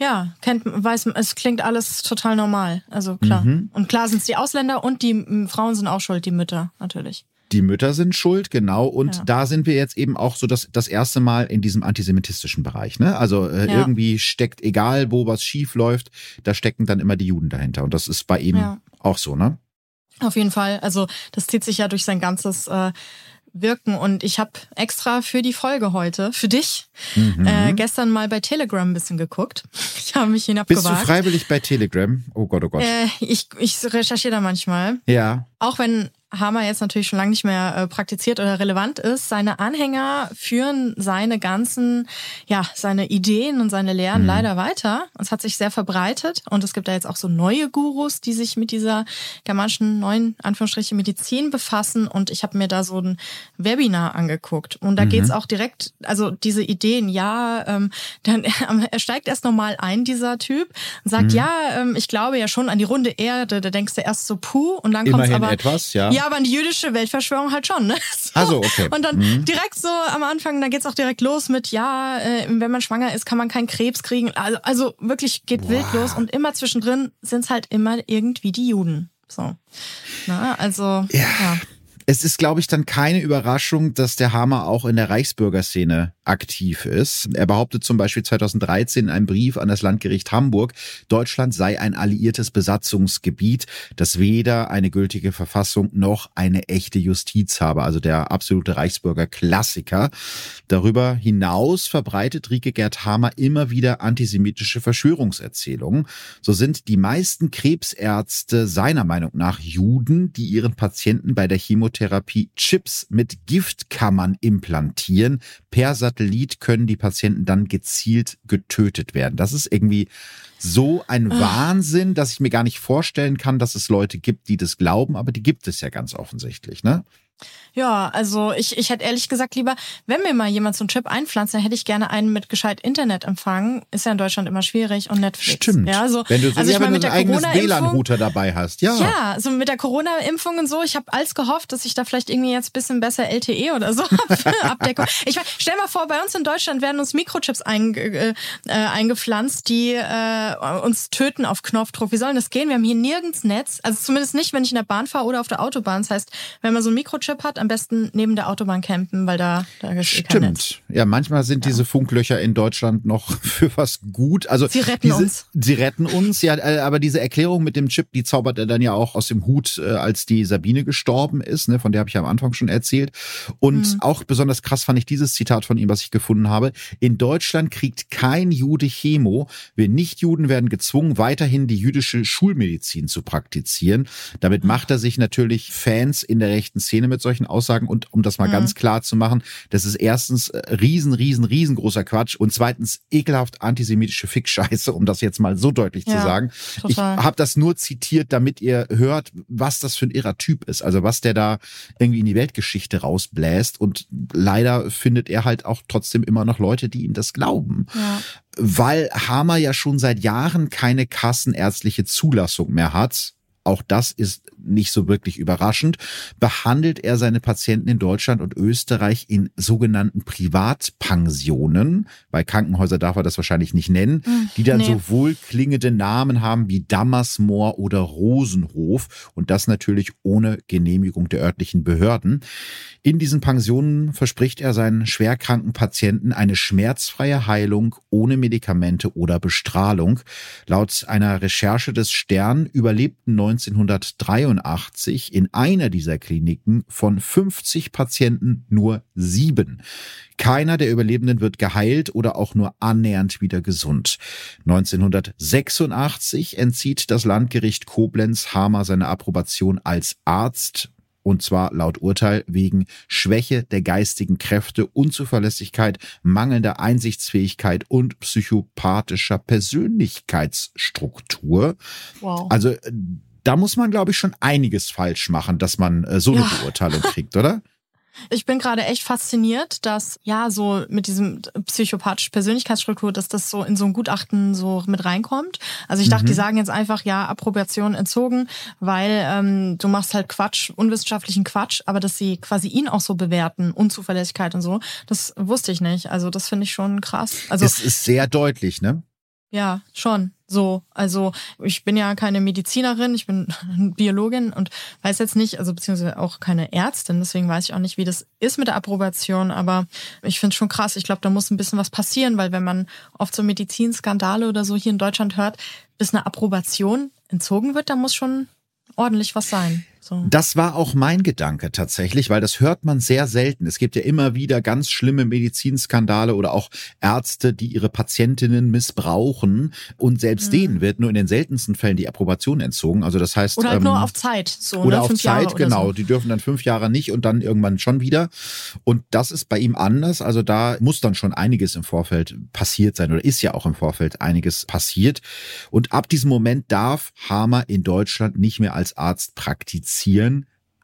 Ja, kennt, weiß, es klingt alles total normal. Also klar. Mhm. Und klar sind es die Ausländer und die Frauen sind auch schuld, die Mütter, natürlich. Die Mütter sind schuld, genau. Und ja. da sind wir jetzt eben auch so das, das erste Mal in diesem antisemitistischen Bereich. Ne? Also äh, ja. irgendwie steckt, egal wo was schief läuft, da stecken dann immer die Juden dahinter. Und das ist bei ihm ja. auch so, ne? Auf jeden Fall. Also das zieht sich ja durch sein ganzes äh, wirken. Und ich habe extra für die Folge heute, für dich, mhm. äh, gestern mal bei Telegram ein bisschen geguckt. Ich habe mich hinabgewagt. Bist du freiwillig bei Telegram? Oh Gott, oh Gott. Äh, ich, ich recherchiere da manchmal. Ja. Auch wenn Hammer jetzt natürlich schon lange nicht mehr äh, praktiziert oder relevant ist. Seine Anhänger führen seine ganzen, ja, seine Ideen und seine Lehren mhm. leider weiter. Es hat sich sehr verbreitet und es gibt da jetzt auch so neue Gurus, die sich mit dieser germanischen neuen Anführungsstriche Medizin befassen und ich habe mir da so ein Webinar angeguckt und da mhm. geht's auch direkt, also diese Ideen, ja, ähm, dann er steigt erst normal ein dieser Typ und sagt, mhm. ja, ähm, ich glaube ja schon an die runde Erde. Da denkst du erst so puh und dann kommt aber etwas, ja. ja ja, aber an die jüdische Weltverschwörung halt schon. Ne? So. Also, okay. Und dann mhm. direkt so am Anfang, da geht's auch direkt los mit, ja, äh, wenn man schwanger ist, kann man keinen Krebs kriegen. Also, also wirklich geht wow. wild los. Und immer zwischendrin sind's halt immer irgendwie die Juden. So. Na, also, ja. ja. Es ist, glaube ich, dann keine Überraschung, dass der Hammer auch in der Reichsbürgerszene aktiv ist. Er behauptet zum Beispiel 2013 in einem Brief an das Landgericht Hamburg, Deutschland sei ein alliiertes Besatzungsgebiet, das weder eine gültige Verfassung noch eine echte Justiz habe. Also der absolute Reichsbürger-Klassiker. Darüber hinaus verbreitet Rike Gerd Hamer immer wieder antisemitische Verschwörungserzählungen. So sind die meisten Krebsärzte seiner Meinung nach Juden, die ihren Patienten bei der Chemotherapie Chips mit Giftkammern implantieren, per Satellit können die Patienten dann gezielt getötet werden. Das ist irgendwie so ein ah. Wahnsinn, dass ich mir gar nicht vorstellen kann, dass es Leute gibt, die das glauben, aber die gibt es ja ganz offensichtlich, ne? Ja, also ich, ich hätte ehrlich gesagt lieber, wenn mir mal jemand so einen Chip einpflanzt, dann hätte ich gerne einen mit gescheit Internetempfang. Ist ja in Deutschland immer schwierig und Netflix. Stimmt. Ja, so, wenn du so, also ja, ich mein, mit der eigenes WLAN-Router dabei hast. Ja. Ja, so mit der Corona-Impfung und so. Ich habe alles gehofft, dass ich da vielleicht irgendwie jetzt bisschen besser LTE oder so Abdeckung. Ich mein, stell mal vor, bei uns in Deutschland werden uns Mikrochips ein, äh, eingepflanzt, die äh, uns töten auf Knopfdruck. Wie soll das gehen? Wir haben hier nirgends Netz. Also zumindest nicht, wenn ich in der Bahn fahre oder auf der Autobahn. Das heißt, wenn man so ein Mikrochip hat, am besten neben der Autobahn campen, weil da, da ist Stimmt. Eh kein Netz. Ja, manchmal sind ja. diese Funklöcher in Deutschland noch für was gut. Also sie retten diese, uns. Sie retten uns, ja, äh, aber diese Erklärung mit dem Chip, die zaubert er dann ja auch aus dem Hut, äh, als die Sabine gestorben ist, ne, von der habe ich ja am Anfang schon erzählt. Und mhm. auch besonders krass fand ich dieses Zitat von ihm, was ich gefunden habe. In Deutschland kriegt kein Jude Chemo. Wir Nichtjuden werden gezwungen, weiterhin die jüdische Schulmedizin zu praktizieren. Damit macht er sich natürlich Fans in der rechten Szene mit solchen Aussagen und um das mal mhm. ganz klar zu machen, das ist erstens äh, riesen, riesen, riesengroßer Quatsch und zweitens ekelhaft antisemitische Fickscheiße, um das jetzt mal so deutlich ja, zu sagen. Total. Ich habe das nur zitiert, damit ihr hört, was das für ein irrer Typ ist, also was der da irgendwie in die Weltgeschichte rausbläst und leider findet er halt auch trotzdem immer noch Leute, die ihm das glauben. Ja. Weil Hamer ja schon seit Jahren keine kassenärztliche Zulassung mehr hat, auch das ist nicht so wirklich überraschend, behandelt er seine Patienten in Deutschland und Österreich in sogenannten Privatpensionen. Bei Krankenhäusern darf er das wahrscheinlich nicht nennen, hm, die dann nee. so wohlklingende Namen haben wie Dammersmoor oder Rosenhof und das natürlich ohne Genehmigung der örtlichen Behörden. In diesen Pensionen verspricht er seinen schwerkranken Patienten eine schmerzfreie Heilung ohne Medikamente oder Bestrahlung. Laut einer Recherche des Stern überlebten 1983 in einer dieser Kliniken von 50 Patienten nur sieben. Keiner der Überlebenden wird geheilt oder auch nur annähernd wieder gesund. 1986 entzieht das Landgericht Koblenz Hamer seine Approbation als Arzt und zwar laut Urteil wegen Schwäche der geistigen Kräfte, Unzuverlässigkeit, mangelnder Einsichtsfähigkeit und psychopathischer Persönlichkeitsstruktur. Wow. Also da muss man, glaube ich, schon einiges falsch machen, dass man äh, so eine ja. Beurteilung kriegt, oder? Ich bin gerade echt fasziniert, dass ja so mit diesem psychopathischen Persönlichkeitsstruktur, dass das so in so ein Gutachten so mit reinkommt. Also ich dachte, mhm. die sagen jetzt einfach ja Approbation entzogen, weil ähm, du machst halt Quatsch, unwissenschaftlichen Quatsch, aber dass sie quasi ihn auch so bewerten, Unzuverlässigkeit und so, das wusste ich nicht. Also das finde ich schon krass. Also es ist sehr deutlich, ne? Ja, schon. So, also ich bin ja keine Medizinerin, ich bin Biologin und weiß jetzt nicht, also beziehungsweise auch keine Ärztin, deswegen weiß ich auch nicht, wie das ist mit der Approbation, aber ich finde es schon krass. Ich glaube, da muss ein bisschen was passieren, weil wenn man oft so Medizinskandale oder so hier in Deutschland hört, bis eine Approbation entzogen wird, da muss schon ordentlich was sein. So. Das war auch mein Gedanke tatsächlich, weil das hört man sehr selten. Es gibt ja immer wieder ganz schlimme Medizinskandale oder auch Ärzte, die ihre Patientinnen missbrauchen und selbst mhm. denen wird nur in den seltensten Fällen die Approbation entzogen. Also das heißt oder halt ähm, nur auf Zeit, so oder ne? auf Zeit, Jahre genau. So. Die dürfen dann fünf Jahre nicht und dann irgendwann schon wieder. Und das ist bei ihm anders. Also da muss dann schon einiges im Vorfeld passiert sein oder ist ja auch im Vorfeld einiges passiert. Und ab diesem Moment darf Hamer in Deutschland nicht mehr als Arzt praktizieren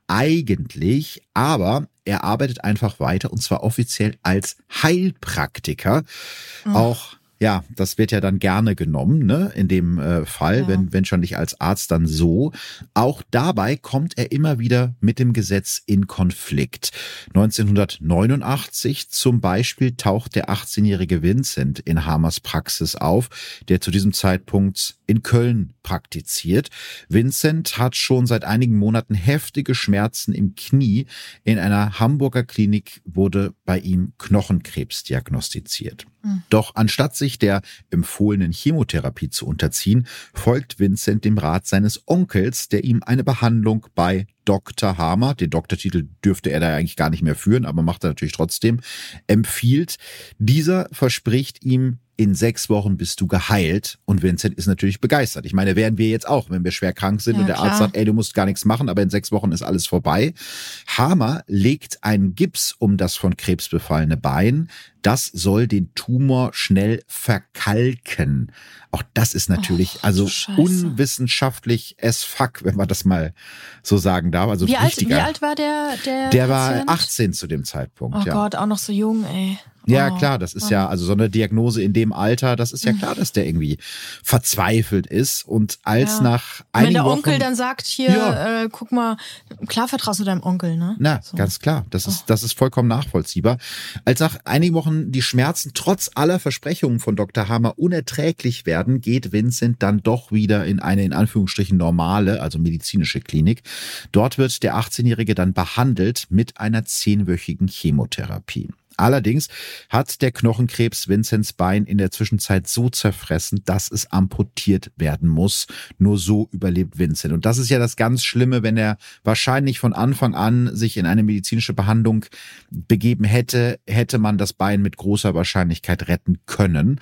eigentlich, aber er arbeitet einfach weiter und zwar offiziell als Heilpraktiker. Mhm. Auch ja, das wird ja dann gerne genommen, ne? In dem äh, Fall, ja. wenn, wenn schon nicht als Arzt, dann so. Auch dabei kommt er immer wieder mit dem Gesetz in Konflikt. 1989 zum Beispiel taucht der 18-jährige Vincent in Hamers Praxis auf, der zu diesem Zeitpunkt in Köln praktiziert. Vincent hat schon seit einigen Monaten heftige Schmerzen im Knie. In einer Hamburger Klinik wurde bei ihm Knochenkrebs diagnostiziert. Hm. Doch anstatt sich der empfohlenen Chemotherapie zu unterziehen, folgt Vincent dem Rat seines Onkels, der ihm eine Behandlung bei Dr. Hamer, den Doktortitel dürfte er da eigentlich gar nicht mehr führen, aber macht er natürlich trotzdem, empfiehlt. Dieser verspricht ihm in sechs Wochen bist du geheilt. Und Vincent ist natürlich begeistert. Ich meine, wären wir jetzt auch, wenn wir schwer krank sind ja, und der klar. Arzt sagt, ey, du musst gar nichts machen, aber in sechs Wochen ist alles vorbei. Hamer legt einen Gips um das von Krebs befallene Bein. Das soll den Tumor schnell verkalken. Auch das ist natürlich oh, also unwissenschaftlich as fuck, wenn man das mal so sagen darf. Also wie, alt, wie alt war der? Der, der war 18 zu dem Zeitpunkt. Oh ja. Gott, auch noch so jung, ey. Ja, oh, klar, das ist ja, also so eine Diagnose in dem Alter, das ist ja klar, dass der irgendwie verzweifelt ist. Und als ja. nach einigen Wenn der Wochen, Onkel dann sagt, hier, ja. äh, guck mal, klar vertraust du deinem Onkel, ne? Na, so. ganz klar. Das ist, oh. das ist vollkommen nachvollziehbar. Als nach einigen Wochen die Schmerzen trotz aller Versprechungen von Dr. Hammer unerträglich werden, geht Vincent dann doch wieder in eine in Anführungsstrichen normale, also medizinische Klinik. Dort wird der 18-Jährige dann behandelt mit einer zehnwöchigen Chemotherapie. Allerdings hat der Knochenkrebs Vincents Bein in der Zwischenzeit so zerfressen, dass es amputiert werden muss. Nur so überlebt Vincent. Und das ist ja das ganz Schlimme, wenn er wahrscheinlich von Anfang an sich in eine medizinische Behandlung begeben hätte, hätte man das Bein mit großer Wahrscheinlichkeit retten können.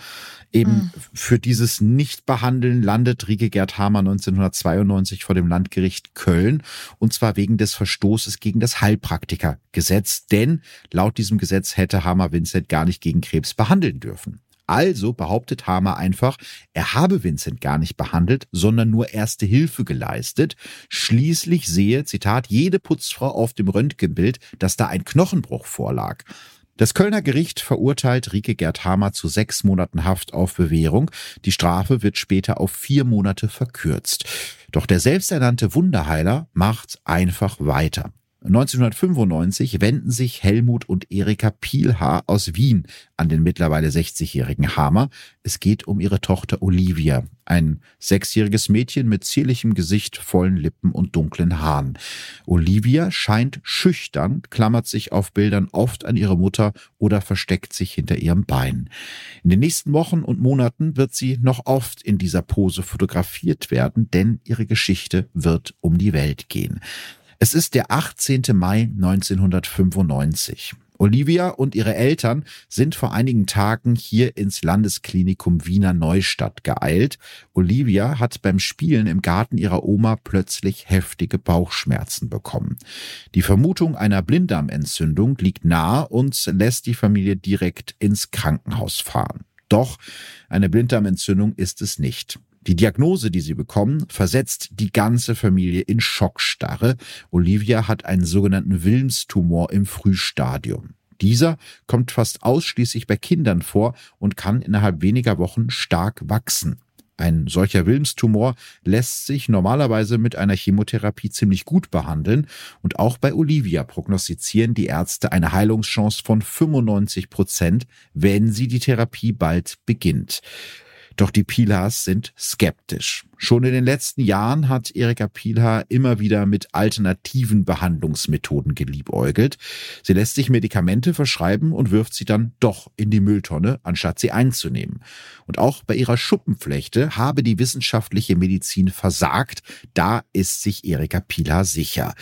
Eben mhm. für dieses Nichtbehandeln landet Rieke Gerd Hamer 1992 vor dem Landgericht Köln und zwar wegen des Verstoßes gegen das Heilpraktikergesetz. Denn laut diesem Gesetz hätte Hamer Vincent gar nicht gegen Krebs behandeln dürfen. Also behauptet Hamer einfach, er habe Vincent gar nicht behandelt, sondern nur erste Hilfe geleistet. Schließlich sehe, Zitat, jede Putzfrau auf dem Röntgenbild, dass da ein Knochenbruch vorlag. Das Kölner Gericht verurteilt Rike Gerd Hamer zu sechs Monaten Haft auf Bewährung. Die Strafe wird später auf vier Monate verkürzt. Doch der selbsternannte Wunderheiler macht einfach weiter. 1995 wenden sich Helmut und Erika Pielhaar aus Wien an den mittlerweile 60-jährigen Hamer. Es geht um ihre Tochter Olivia, ein sechsjähriges Mädchen mit zierlichem Gesicht, vollen Lippen und dunklen Haaren. Olivia scheint schüchtern, klammert sich auf Bildern oft an ihre Mutter oder versteckt sich hinter ihrem Bein. In den nächsten Wochen und Monaten wird sie noch oft in dieser Pose fotografiert werden, denn ihre Geschichte wird um die Welt gehen. Es ist der 18. Mai 1995. Olivia und ihre Eltern sind vor einigen Tagen hier ins Landesklinikum Wiener Neustadt geeilt. Olivia hat beim Spielen im Garten ihrer Oma plötzlich heftige Bauchschmerzen bekommen. Die Vermutung einer Blinddarmentzündung liegt nahe und lässt die Familie direkt ins Krankenhaus fahren. Doch eine Blinddarmentzündung ist es nicht. Die Diagnose, die sie bekommen, versetzt die ganze Familie in Schockstarre. Olivia hat einen sogenannten Wilmstumor im Frühstadium. Dieser kommt fast ausschließlich bei Kindern vor und kann innerhalb weniger Wochen stark wachsen. Ein solcher Wilmstumor lässt sich normalerweise mit einer Chemotherapie ziemlich gut behandeln und auch bei Olivia prognostizieren die Ärzte eine Heilungschance von 95 Prozent, wenn sie die Therapie bald beginnt. Doch die Pilars sind skeptisch. Schon in den letzten Jahren hat Erika Pilar immer wieder mit alternativen Behandlungsmethoden geliebäugelt. Sie lässt sich Medikamente verschreiben und wirft sie dann doch in die Mülltonne, anstatt sie einzunehmen. Und auch bei ihrer Schuppenflechte habe die wissenschaftliche Medizin versagt. Da ist sich Erika Pilar sicher.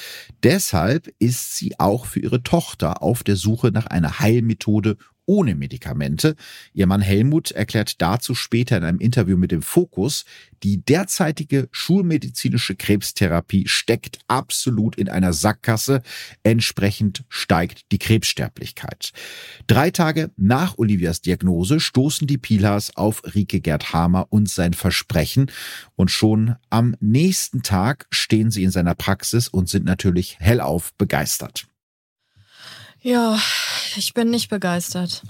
Deshalb ist sie auch für ihre Tochter auf der Suche nach einer Heilmethode ohne Medikamente. Ihr Mann Helmut erklärt dazu später in einem Interview mit dem Fokus, die derzeitige schulmedizinische Krebstherapie steckt absolut in einer Sackgasse. Entsprechend steigt die Krebssterblichkeit. Drei Tage nach Olivias Diagnose stoßen die Pilas auf Rike Gerd Hamer und sein Versprechen. Und schon am nächsten Tag stehen sie in seiner Praxis und sind natürlich hellauf begeistert. Ja, ich bin nicht begeistert.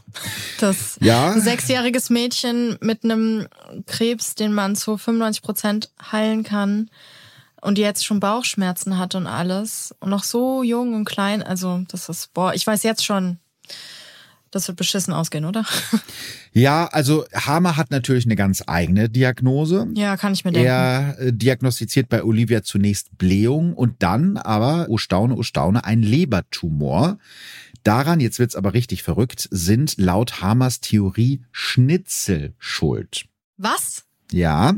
Das ja. sechsjähriges Mädchen mit einem Krebs, den man zu 95 Prozent heilen kann und die jetzt schon Bauchschmerzen hat und alles und noch so jung und klein, also das ist, boah, ich weiß jetzt schon, das wird beschissen ausgehen, oder? Ja, also Hamer hat natürlich eine ganz eigene Diagnose. Ja, kann ich mir denken. Er äh, diagnostiziert bei Olivia zunächst Blähung und dann aber, oh Staune, oh Staune, ein Lebertumor. Daran, jetzt wird's aber richtig verrückt, sind laut Hamers Theorie Schnitzel schuld. Was? Ja.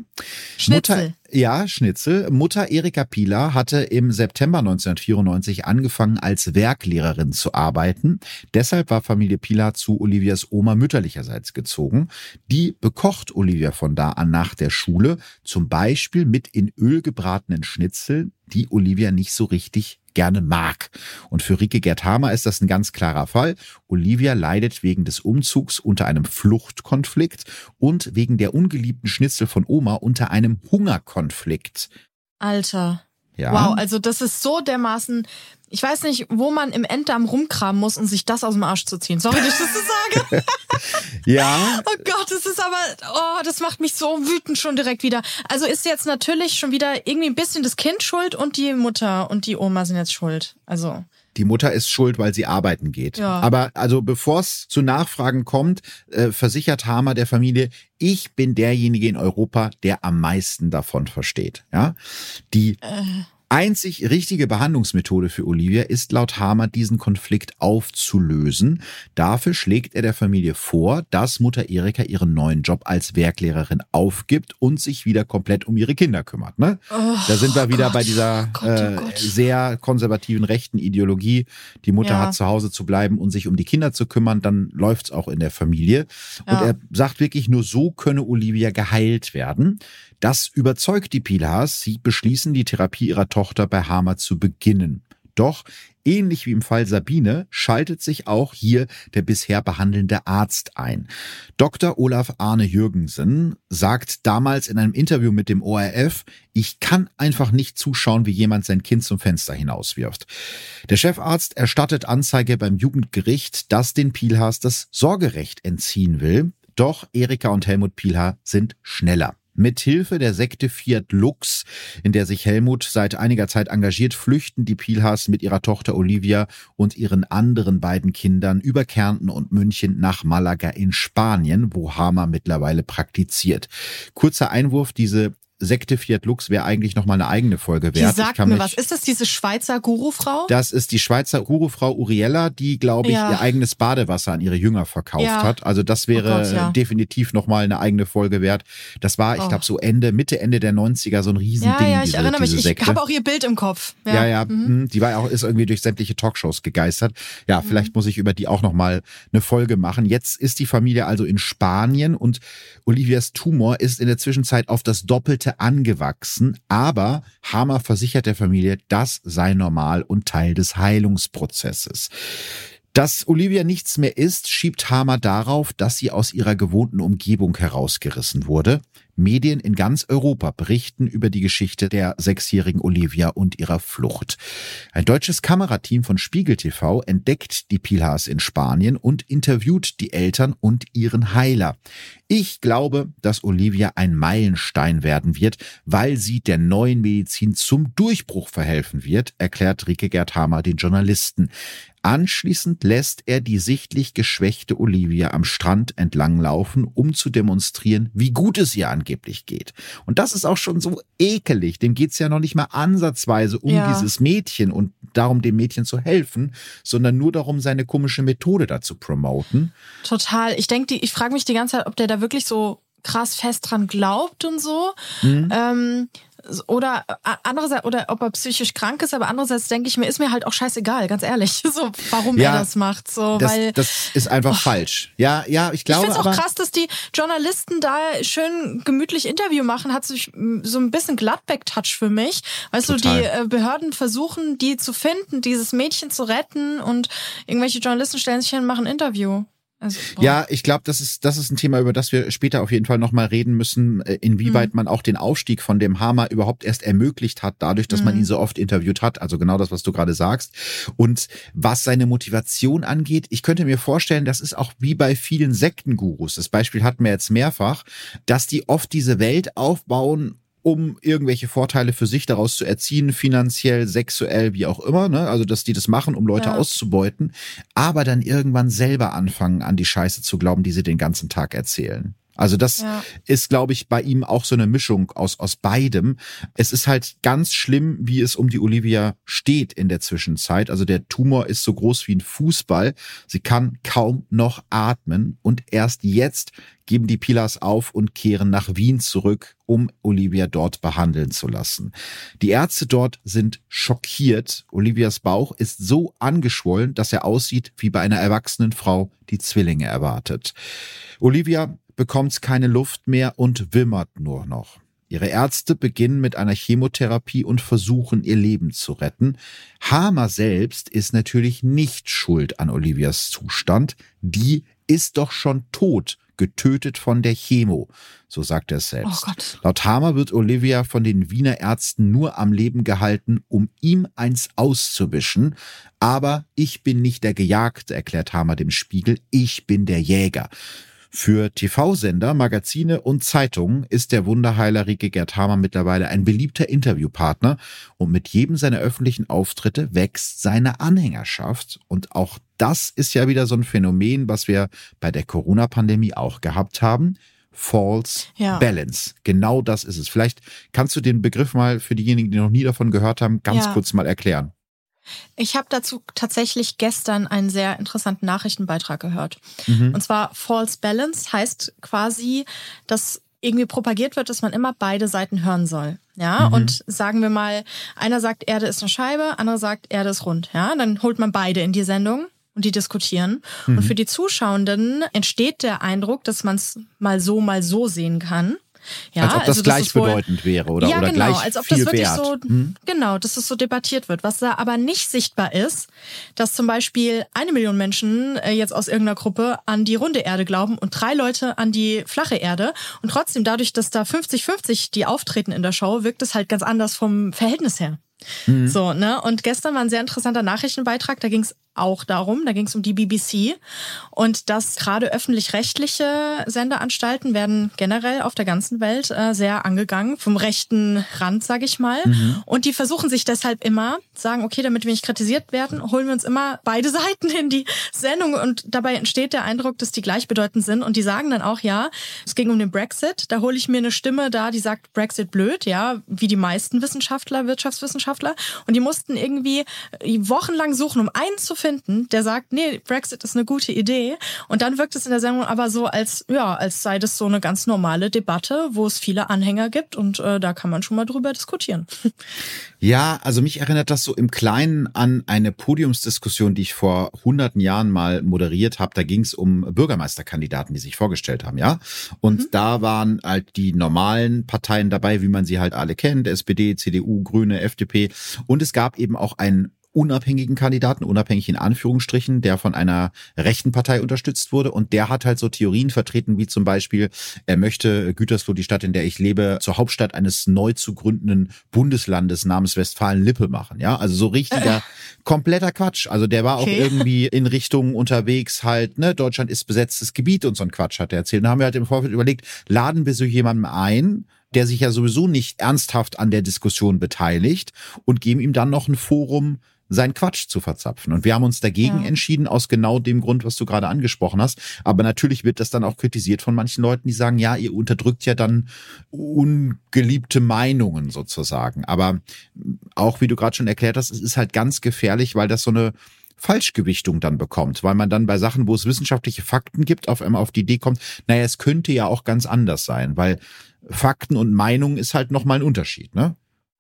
Schnitzel. Mutter, ja, Schnitzel. Mutter Erika Pieler hatte im September 1994 angefangen, als Werklehrerin zu arbeiten. Deshalb war Familie Pieler zu Olivias Oma mütterlicherseits gezogen. Die bekocht Olivia von da an nach der Schule, zum Beispiel mit in Öl gebratenen Schnitzel, die Olivia nicht so richtig gerne mag. Und für Rike Gerthamer ist das ein ganz klarer Fall. Olivia leidet wegen des Umzugs unter einem Fluchtkonflikt und wegen der ungeliebten Schnitzel von Oma unter einem Hungerkonflikt. Alter. Ja. Wow, also das ist so dermaßen ich weiß nicht, wo man im Enddarm rumkramen muss, um sich das aus dem Arsch zu ziehen. Sorry, dass ich das so sage. ja. Oh Gott, das ist aber, oh, das macht mich so wütend schon direkt wieder. Also ist jetzt natürlich schon wieder irgendwie ein bisschen das Kind schuld und die Mutter und die Oma sind jetzt schuld. Also. Die Mutter ist schuld, weil sie arbeiten geht. Ja. Aber also bevor es zu Nachfragen kommt, äh, versichert Hamer der Familie, ich bin derjenige in Europa, der am meisten davon versteht. Ja, die äh einzig richtige Behandlungsmethode für Olivia ist laut Hamer, diesen Konflikt aufzulösen. Dafür schlägt er der Familie vor, dass Mutter Erika ihren neuen Job als Werklehrerin aufgibt und sich wieder komplett um ihre Kinder kümmert. Ne? Oh, da sind wir wieder Gott. bei dieser Gott, oh äh, sehr konservativen rechten Ideologie. Die Mutter ja. hat zu Hause zu bleiben und sich um die Kinder zu kümmern, dann läuft's auch in der Familie. Und ja. er sagt wirklich, nur so könne Olivia geheilt werden. Das überzeugt die Pilars. Sie beschließen, die Therapie ihrer Tochter bei Hamer zu beginnen. Doch ähnlich wie im Fall Sabine schaltet sich auch hier der bisher behandelnde Arzt ein. Dr. Olaf Arne Jürgensen sagt damals in einem Interview mit dem ORF, ich kann einfach nicht zuschauen, wie jemand sein Kind zum Fenster hinauswirft. Der Chefarzt erstattet Anzeige beim Jugendgericht, das den Pielhaas das Sorgerecht entziehen will. Doch Erika und Helmut Pielhaar sind schneller. Mit Hilfe der Sekte Fiat Lux, in der sich Helmut seit einiger Zeit engagiert, flüchten die Pielhas mit ihrer Tochter Olivia und ihren anderen beiden Kindern über Kärnten und München nach Malaga in Spanien, wo Hamer mittlerweile praktiziert. Kurzer Einwurf, diese Sekte Fiat Lux wäre eigentlich noch mal eine eigene Folge wert. Die sagt mir was. Ist das diese Schweizer Gurufrau? Das ist die Schweizer Gurufrau Uriella, die, glaube ich, ja. ihr eigenes Badewasser an ihre Jünger verkauft ja. hat. Also das wäre oh Gott, ja. definitiv noch mal eine eigene Folge wert. Das war, ich oh. glaube, so Ende, Mitte, Ende der 90er so ein Riesending. Ja, ja, ich diese, erinnere mich. Ich habe auch ihr Bild im Kopf. Ja, ja. ja mhm. Hm, die war auch, ist irgendwie durch sämtliche Talkshows gegeistert. Ja, mhm. vielleicht muss ich über die auch noch mal eine Folge machen. Jetzt ist die Familie also in Spanien und Olivias Tumor ist in der Zwischenzeit auf das Doppelte angewachsen wachsen, aber Hamer versichert der Familie, das sei normal und Teil des Heilungsprozesses. Dass Olivia nichts mehr ist, schiebt Hamer darauf, dass sie aus ihrer gewohnten Umgebung herausgerissen wurde. Medien in ganz Europa berichten über die Geschichte der sechsjährigen Olivia und ihrer Flucht. Ein deutsches Kamerateam von Spiegel TV entdeckt die Pilars in Spanien und interviewt die Eltern und ihren Heiler. Ich glaube, dass Olivia ein Meilenstein werden wird, weil sie der neuen Medizin zum Durchbruch verhelfen wird, erklärt Rike Gerd Hamer den Journalisten. Anschließend lässt er die sichtlich geschwächte Olivia am Strand entlanglaufen, um zu demonstrieren, wie gut es ihr angeblich geht. Und das ist auch schon so ekelig. Dem geht's ja noch nicht mal ansatzweise um ja. dieses Mädchen und darum, dem Mädchen zu helfen, sondern nur darum, seine komische Methode da zu promoten. Total. Ich denke, ich frage mich die ganze Zeit, ob der da wirklich so krass fest dran glaubt und so. Mhm. Ähm, oder andererseits oder ob er psychisch krank ist, aber andererseits denke ich mir, ist mir halt auch scheißegal, ganz ehrlich, so warum ja, er das macht, so das, weil das ist einfach oh. falsch. Ja, ja, ich glaube. Ich finde es auch krass, dass die Journalisten da schön gemütlich Interview machen, hat sich so ein bisschen Gladback-Touch für mich, weißt Total. du, die äh, Behörden versuchen, die zu finden, dieses Mädchen zu retten und irgendwelche Journalisten stellen sich hin und machen ein Interview. Also, ja, ich glaube, das ist, das ist ein Thema, über das wir später auf jeden Fall nochmal reden müssen, äh, inwieweit mhm. man auch den Aufstieg von dem Hammer überhaupt erst ermöglicht hat, dadurch, dass mhm. man ihn so oft interviewt hat. Also genau das, was du gerade sagst. Und was seine Motivation angeht, ich könnte mir vorstellen, das ist auch wie bei vielen Sektengurus. Das Beispiel hatten wir jetzt mehrfach, dass die oft diese Welt aufbauen um irgendwelche Vorteile für sich daraus zu erziehen, finanziell, sexuell, wie auch immer. Ne? Also, dass die das machen, um Leute ja. auszubeuten, aber dann irgendwann selber anfangen, an die Scheiße zu glauben, die sie den ganzen Tag erzählen. Also das ja. ist, glaube ich, bei ihm auch so eine Mischung aus, aus beidem. Es ist halt ganz schlimm, wie es um die Olivia steht in der Zwischenzeit. Also der Tumor ist so groß wie ein Fußball. Sie kann kaum noch atmen und erst jetzt geben die Pilas auf und kehren nach Wien zurück, um Olivia dort behandeln zu lassen. Die Ärzte dort sind schockiert. Olivias Bauch ist so angeschwollen, dass er aussieht wie bei einer erwachsenen Frau, die Zwillinge erwartet. Olivia bekommt keine Luft mehr und wimmert nur noch. Ihre Ärzte beginnen mit einer Chemotherapie und versuchen, ihr Leben zu retten. Hamer selbst ist natürlich nicht schuld an Olivias Zustand. Die ist doch schon tot, getötet von der Chemo, so sagt er selbst. Oh Laut Hamer wird Olivia von den Wiener Ärzten nur am Leben gehalten, um ihm eins auszuwischen. Aber ich bin nicht der Gejagte, erklärt Hamer dem Spiegel, ich bin der Jäger. Für TV-Sender, Magazine und Zeitungen ist der Wunderheiler Rieke Gerd Hamer mittlerweile ein beliebter Interviewpartner und mit jedem seiner öffentlichen Auftritte wächst seine Anhängerschaft und auch das ist ja wieder so ein Phänomen, was wir bei der Corona-Pandemie auch gehabt haben. False ja. Balance. Genau das ist es. Vielleicht kannst du den Begriff mal für diejenigen, die noch nie davon gehört haben, ganz ja. kurz mal erklären. Ich habe dazu tatsächlich gestern einen sehr interessanten Nachrichtenbeitrag gehört. Mhm. Und zwar False Balance heißt quasi, dass irgendwie propagiert wird, dass man immer beide Seiten hören soll. Ja, mhm. und sagen wir mal, einer sagt, Erde ist eine Scheibe, andere sagt, Erde ist rund. Ja, dann holt man beide in die Sendung und die diskutieren. Mhm. Und für die Zuschauenden entsteht der Eindruck, dass man es mal so, mal so sehen kann. Ja, als ob das also, gleichbedeutend das wohl, wäre oder, ja, oder genau, gleich als ob viel das wirklich wert. so hm? genau, dass es so debattiert wird. Was da aber nicht sichtbar ist, dass zum Beispiel eine Million Menschen äh, jetzt aus irgendeiner Gruppe an die runde Erde glauben und drei Leute an die flache Erde und trotzdem dadurch, dass da 50-50 die auftreten in der Show, wirkt es halt ganz anders vom Verhältnis her. Mhm. So, ne? Und gestern war ein sehr interessanter Nachrichtenbeitrag, da ging es auch darum, da ging es um die BBC und dass gerade öffentlich-rechtliche Sendeanstalten werden generell auf der ganzen Welt äh, sehr angegangen, vom rechten Rand, sage ich mal. Mhm. Und die versuchen sich deshalb immer, sagen, okay, damit wir nicht kritisiert werden, holen wir uns immer beide Seiten in die Sendung. Und dabei entsteht der Eindruck, dass die gleichbedeutend sind. Und die sagen dann auch, ja, es ging um den Brexit, da hole ich mir eine Stimme da, die sagt Brexit blöd, ja, wie die meisten Wissenschaftler, Wirtschaftswissenschaftler. Und die mussten irgendwie wochenlang suchen, um einen zu finden, der sagt, nee, Brexit ist eine gute Idee. Und dann wirkt es in der Sendung aber so, als, ja, als sei das so eine ganz normale Debatte, wo es viele Anhänger gibt und äh, da kann man schon mal drüber diskutieren. Ja, also mich erinnert das so im Kleinen an eine Podiumsdiskussion, die ich vor hunderten Jahren mal moderiert habe. Da ging es um Bürgermeisterkandidaten, die sich vorgestellt haben, ja. Und mhm. da waren halt die normalen Parteien dabei, wie man sie halt alle kennt, SPD, CDU, Grüne, FDP. Und es gab eben auch einen unabhängigen Kandidaten, unabhängig in Anführungsstrichen, der von einer rechten Partei unterstützt wurde. Und der hat halt so Theorien vertreten, wie zum Beispiel, er möchte Gütersloh, die Stadt, in der ich lebe, zur Hauptstadt eines neu zu gründenden Bundeslandes namens Westfalen-Lippe machen. Ja, also so richtiger, äh. kompletter Quatsch. Also der war okay. auch irgendwie in Richtung unterwegs halt, ne, Deutschland ist besetztes Gebiet und so ein Quatsch hat er erzählt. Und da haben wir halt im Vorfeld überlegt, laden wir so jemanden ein, der sich ja sowieso nicht ernsthaft an der Diskussion beteiligt und geben ihm dann noch ein Forum, seinen Quatsch zu verzapfen. Und wir haben uns dagegen ja. entschieden, aus genau dem Grund, was du gerade angesprochen hast. Aber natürlich wird das dann auch kritisiert von manchen Leuten, die sagen, ja, ihr unterdrückt ja dann ungeliebte Meinungen sozusagen. Aber auch, wie du gerade schon erklärt hast, es ist halt ganz gefährlich, weil das so eine Falschgewichtung dann bekommt, weil man dann bei Sachen, wo es wissenschaftliche Fakten gibt, auf einmal auf die Idee kommt, naja, es könnte ja auch ganz anders sein, weil Fakten und Meinung ist halt nochmal ein Unterschied, ne?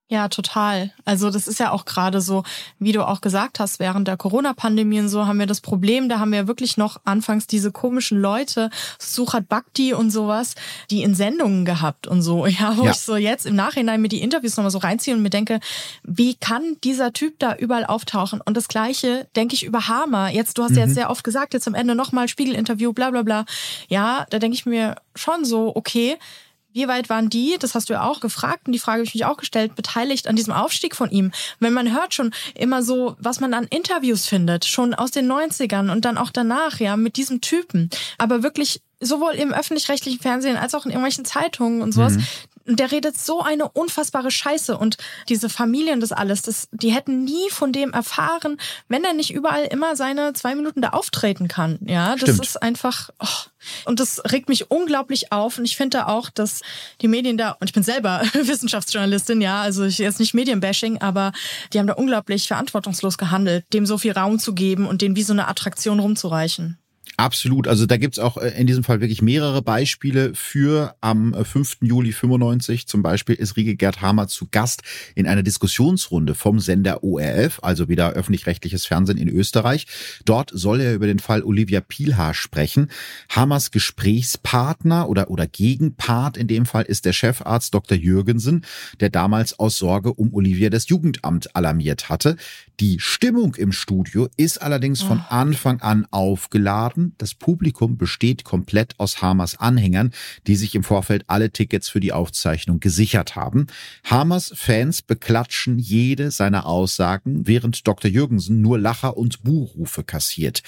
Ja, total. Also das ist ja auch gerade so, wie du auch gesagt hast, während der Corona-Pandemie und so haben wir das Problem, da haben wir wirklich noch anfangs diese komischen Leute, Suchat Bhakti und sowas, die in Sendungen gehabt und so. Ja, wo ja. ich so jetzt im Nachhinein mir die Interviews nochmal so reinziehe und mir denke, wie kann dieser Typ da überall auftauchen? Und das Gleiche denke ich über Hammer. Jetzt, du hast mhm. ja jetzt sehr oft gesagt, jetzt am Ende nochmal Spiegel-Interview, bla bla bla. Ja, da denke ich mir schon so, okay, wie weit waren die, das hast du ja auch gefragt und die Frage habe ich mich auch gestellt, beteiligt an diesem Aufstieg von ihm? Wenn man hört schon immer so, was man an Interviews findet, schon aus den 90ern und dann auch danach, ja, mit diesem Typen. Aber wirklich sowohl im öffentlich-rechtlichen Fernsehen als auch in irgendwelchen Zeitungen und sowas. Mhm. Und der redet so eine unfassbare Scheiße. Und diese Familien, das alles, das, die hätten nie von dem erfahren, wenn er nicht überall immer seine zwei Minuten da auftreten kann. Ja, das Stimmt. ist einfach. Oh. Und das regt mich unglaublich auf. Und ich finde auch, dass die Medien da, und ich bin selber Wissenschaftsjournalistin, ja, also ich jetzt nicht Medienbashing, aber die haben da unglaublich verantwortungslos gehandelt, dem so viel Raum zu geben und den wie so eine Attraktion rumzureichen. Absolut. Also da gibt's auch äh, in diesem Fall wirklich mehrere Beispiele für. Am 5. Äh, Juli 95 zum Beispiel ist Riege Gerd Hamer zu Gast in einer Diskussionsrunde vom Sender ORF, also wieder öffentlich-rechtliches Fernsehen in Österreich. Dort soll er über den Fall Olivia Pielhaar sprechen. Hamers Gesprächspartner oder, oder Gegenpart in dem Fall ist der Chefarzt Dr. Jürgensen, der damals aus Sorge um Olivia das Jugendamt alarmiert hatte. Die Stimmung im Studio ist allerdings von. Anfang an aufgeladen. Das Publikum besteht komplett aus Hamers Anhängern, die sich im Vorfeld alle Tickets für die Aufzeichnung gesichert haben. Hamers Fans beklatschen jede seiner Aussagen, während Dr. Jürgensen nur Lacher und Buhrufe kassiert.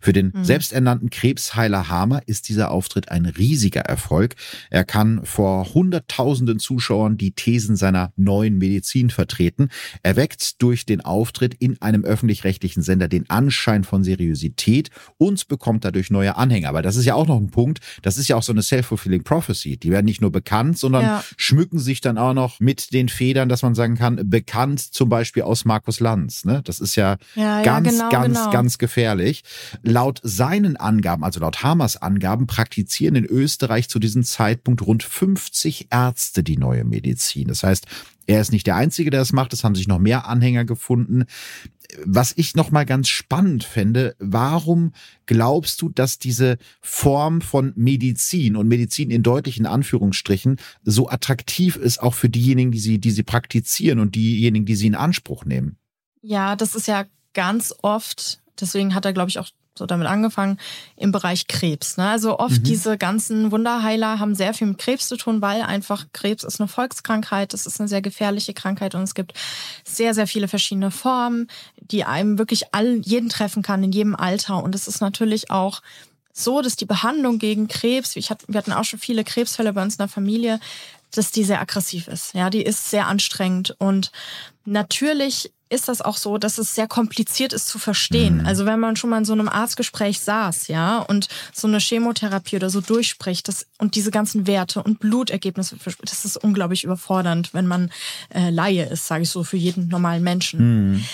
Für den mhm. selbsternannten Krebsheiler Hamer ist dieser Auftritt ein riesiger Erfolg. Er kann vor Hunderttausenden Zuschauern die Thesen seiner neuen Medizin vertreten. Er weckt durch den Auftritt Auftritt in einem öffentlich-rechtlichen Sender den Anschein von Seriosität und bekommt dadurch neue Anhänger. Aber das ist ja auch noch ein Punkt. Das ist ja auch so eine self-fulfilling prophecy. Die werden nicht nur bekannt, sondern ja. schmücken sich dann auch noch mit den Federn, dass man sagen kann, bekannt zum Beispiel aus Markus Lanz. Ne? Das ist ja, ja ganz, ja, genau, ganz, genau. ganz gefährlich. Laut seinen Angaben, also laut Hamers Angaben, praktizieren in Österreich zu diesem Zeitpunkt rund 50 Ärzte die neue Medizin. Das heißt, er ist nicht der Einzige, der das macht. Es haben sich noch mehr Anhänger gefunden. Was ich noch mal ganz spannend fände, warum glaubst du, dass diese Form von Medizin und Medizin in deutlichen Anführungsstrichen so attraktiv ist, auch für diejenigen, die sie, die sie praktizieren und diejenigen, die sie in Anspruch nehmen? Ja, das ist ja ganz oft Deswegen hat er, glaube ich, auch so damit angefangen im Bereich Krebs. Ne? Also oft mhm. diese ganzen Wunderheiler haben sehr viel mit Krebs zu tun, weil einfach Krebs ist eine Volkskrankheit, es ist eine sehr gefährliche Krankheit und es gibt sehr, sehr viele verschiedene Formen, die einem wirklich allen, jeden treffen kann, in jedem Alter. Und es ist natürlich auch so, dass die Behandlung gegen Krebs, ich hatte, wir hatten auch schon viele Krebsfälle bei uns in der Familie, dass die sehr aggressiv ist. Ja, die ist sehr anstrengend und natürlich ist das auch so, dass es sehr kompliziert ist zu verstehen. Mhm. Also wenn man schon mal in so einem Arztgespräch saß, ja, und so eine Chemotherapie oder so durchspricht das, und diese ganzen Werte und Blutergebnisse, das ist unglaublich überfordernd, wenn man äh, Laie ist, sage ich so, für jeden normalen Menschen. Mhm.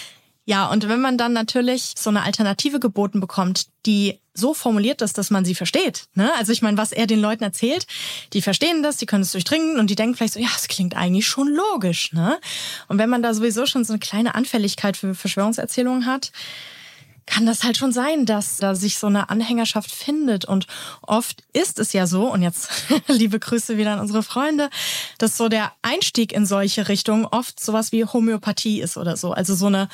Ja, und wenn man dann natürlich so eine Alternative geboten bekommt, die so formuliert ist, dass man sie versteht. Ne? Also ich meine, was er den Leuten erzählt, die verstehen das, die können es durchdringen und die denken vielleicht so, ja, es klingt eigentlich schon logisch. Ne? Und wenn man da sowieso schon so eine kleine Anfälligkeit für Verschwörungserzählungen hat, kann das halt schon sein, dass da sich so eine Anhängerschaft findet. Und oft ist es ja so, und jetzt liebe Grüße wieder an unsere Freunde, dass so der Einstieg in solche Richtungen oft sowas wie Homöopathie ist oder so. Also so eine,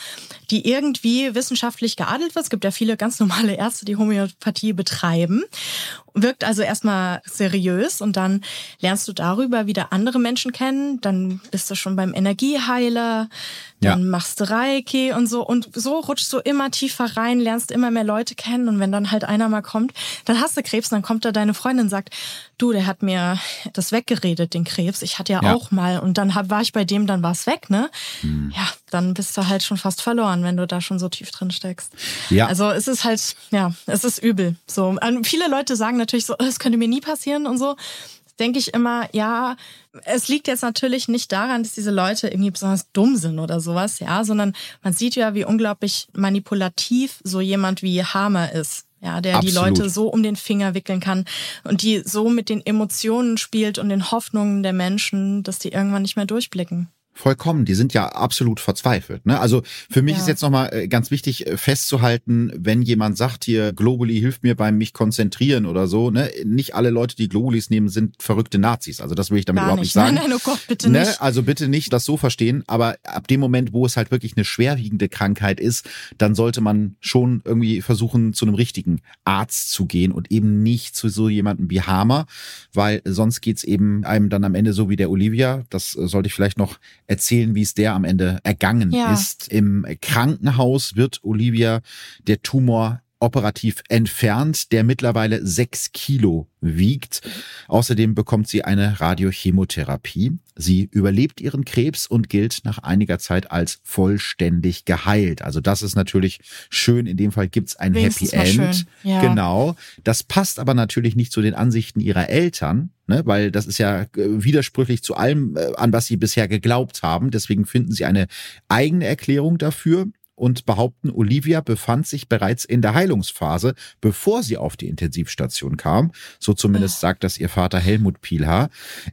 die irgendwie wissenschaftlich geadelt wird. Es gibt ja viele ganz normale Ärzte, die Homöopathie betreiben wirkt also erstmal seriös und dann lernst du darüber wieder andere Menschen kennen. Dann bist du schon beim Energieheiler, dann ja. machst du Reiki und so. Und so rutschst du immer tiefer rein, lernst immer mehr Leute kennen. Und wenn dann halt einer mal kommt, dann hast du Krebs, dann kommt da deine Freundin und sagt, du, der hat mir das weggeredet, den Krebs. Ich hatte ja, ja. auch mal. Und dann war ich bei dem, dann war es weg, ne? Mhm. Ja, dann bist du halt schon fast verloren, wenn du da schon so tief drin steckst. Ja. Also es ist halt, ja, es ist übel. So, viele Leute sagen natürlich so, es könnte mir nie passieren und so denke ich immer, ja, es liegt jetzt natürlich nicht daran, dass diese Leute irgendwie besonders dumm sind oder sowas, ja, sondern man sieht ja, wie unglaublich manipulativ so jemand wie Hammer ist. Ja, der Absolut. die Leute so um den Finger wickeln kann und die so mit den Emotionen spielt und den Hoffnungen der Menschen, dass die irgendwann nicht mehr durchblicken. Vollkommen, die sind ja absolut verzweifelt. Ne? Also für mich ja. ist jetzt nochmal äh, ganz wichtig äh, festzuhalten, wenn jemand sagt hier, Globally hilft mir beim mich konzentrieren oder so, ne? nicht alle Leute, die Globalis nehmen, sind verrückte Nazis. Also das will ich damit Gar überhaupt nicht, sagen. Nein, nein, oh Gott, bitte ne? nicht. Also bitte nicht das so verstehen, aber ab dem Moment, wo es halt wirklich eine schwerwiegende Krankheit ist, dann sollte man schon irgendwie versuchen, zu einem richtigen Arzt zu gehen und eben nicht zu so jemandem wie Hamer, weil sonst geht's eben einem dann am Ende so wie der Olivia. Das äh, sollte ich vielleicht noch erzählen, wie es der am Ende ergangen ja. ist. Im Krankenhaus wird Olivia der Tumor operativ entfernt, der mittlerweile sechs Kilo wiegt. Außerdem bekommt sie eine Radiochemotherapie. Sie überlebt ihren Krebs und gilt nach einiger Zeit als vollständig geheilt. Also das ist natürlich schön. In dem Fall gibt's ein Wenigstens Happy End. Ja. Genau. Das passt aber natürlich nicht zu den Ansichten ihrer Eltern. Ne, weil das ist ja äh, widersprüchlich zu allem, äh, an was sie bisher geglaubt haben. Deswegen finden sie eine eigene Erklärung dafür und behaupten, Olivia befand sich bereits in der Heilungsphase, bevor sie auf die Intensivstation kam. So zumindest sagt das ihr Vater Helmut Pielhaar.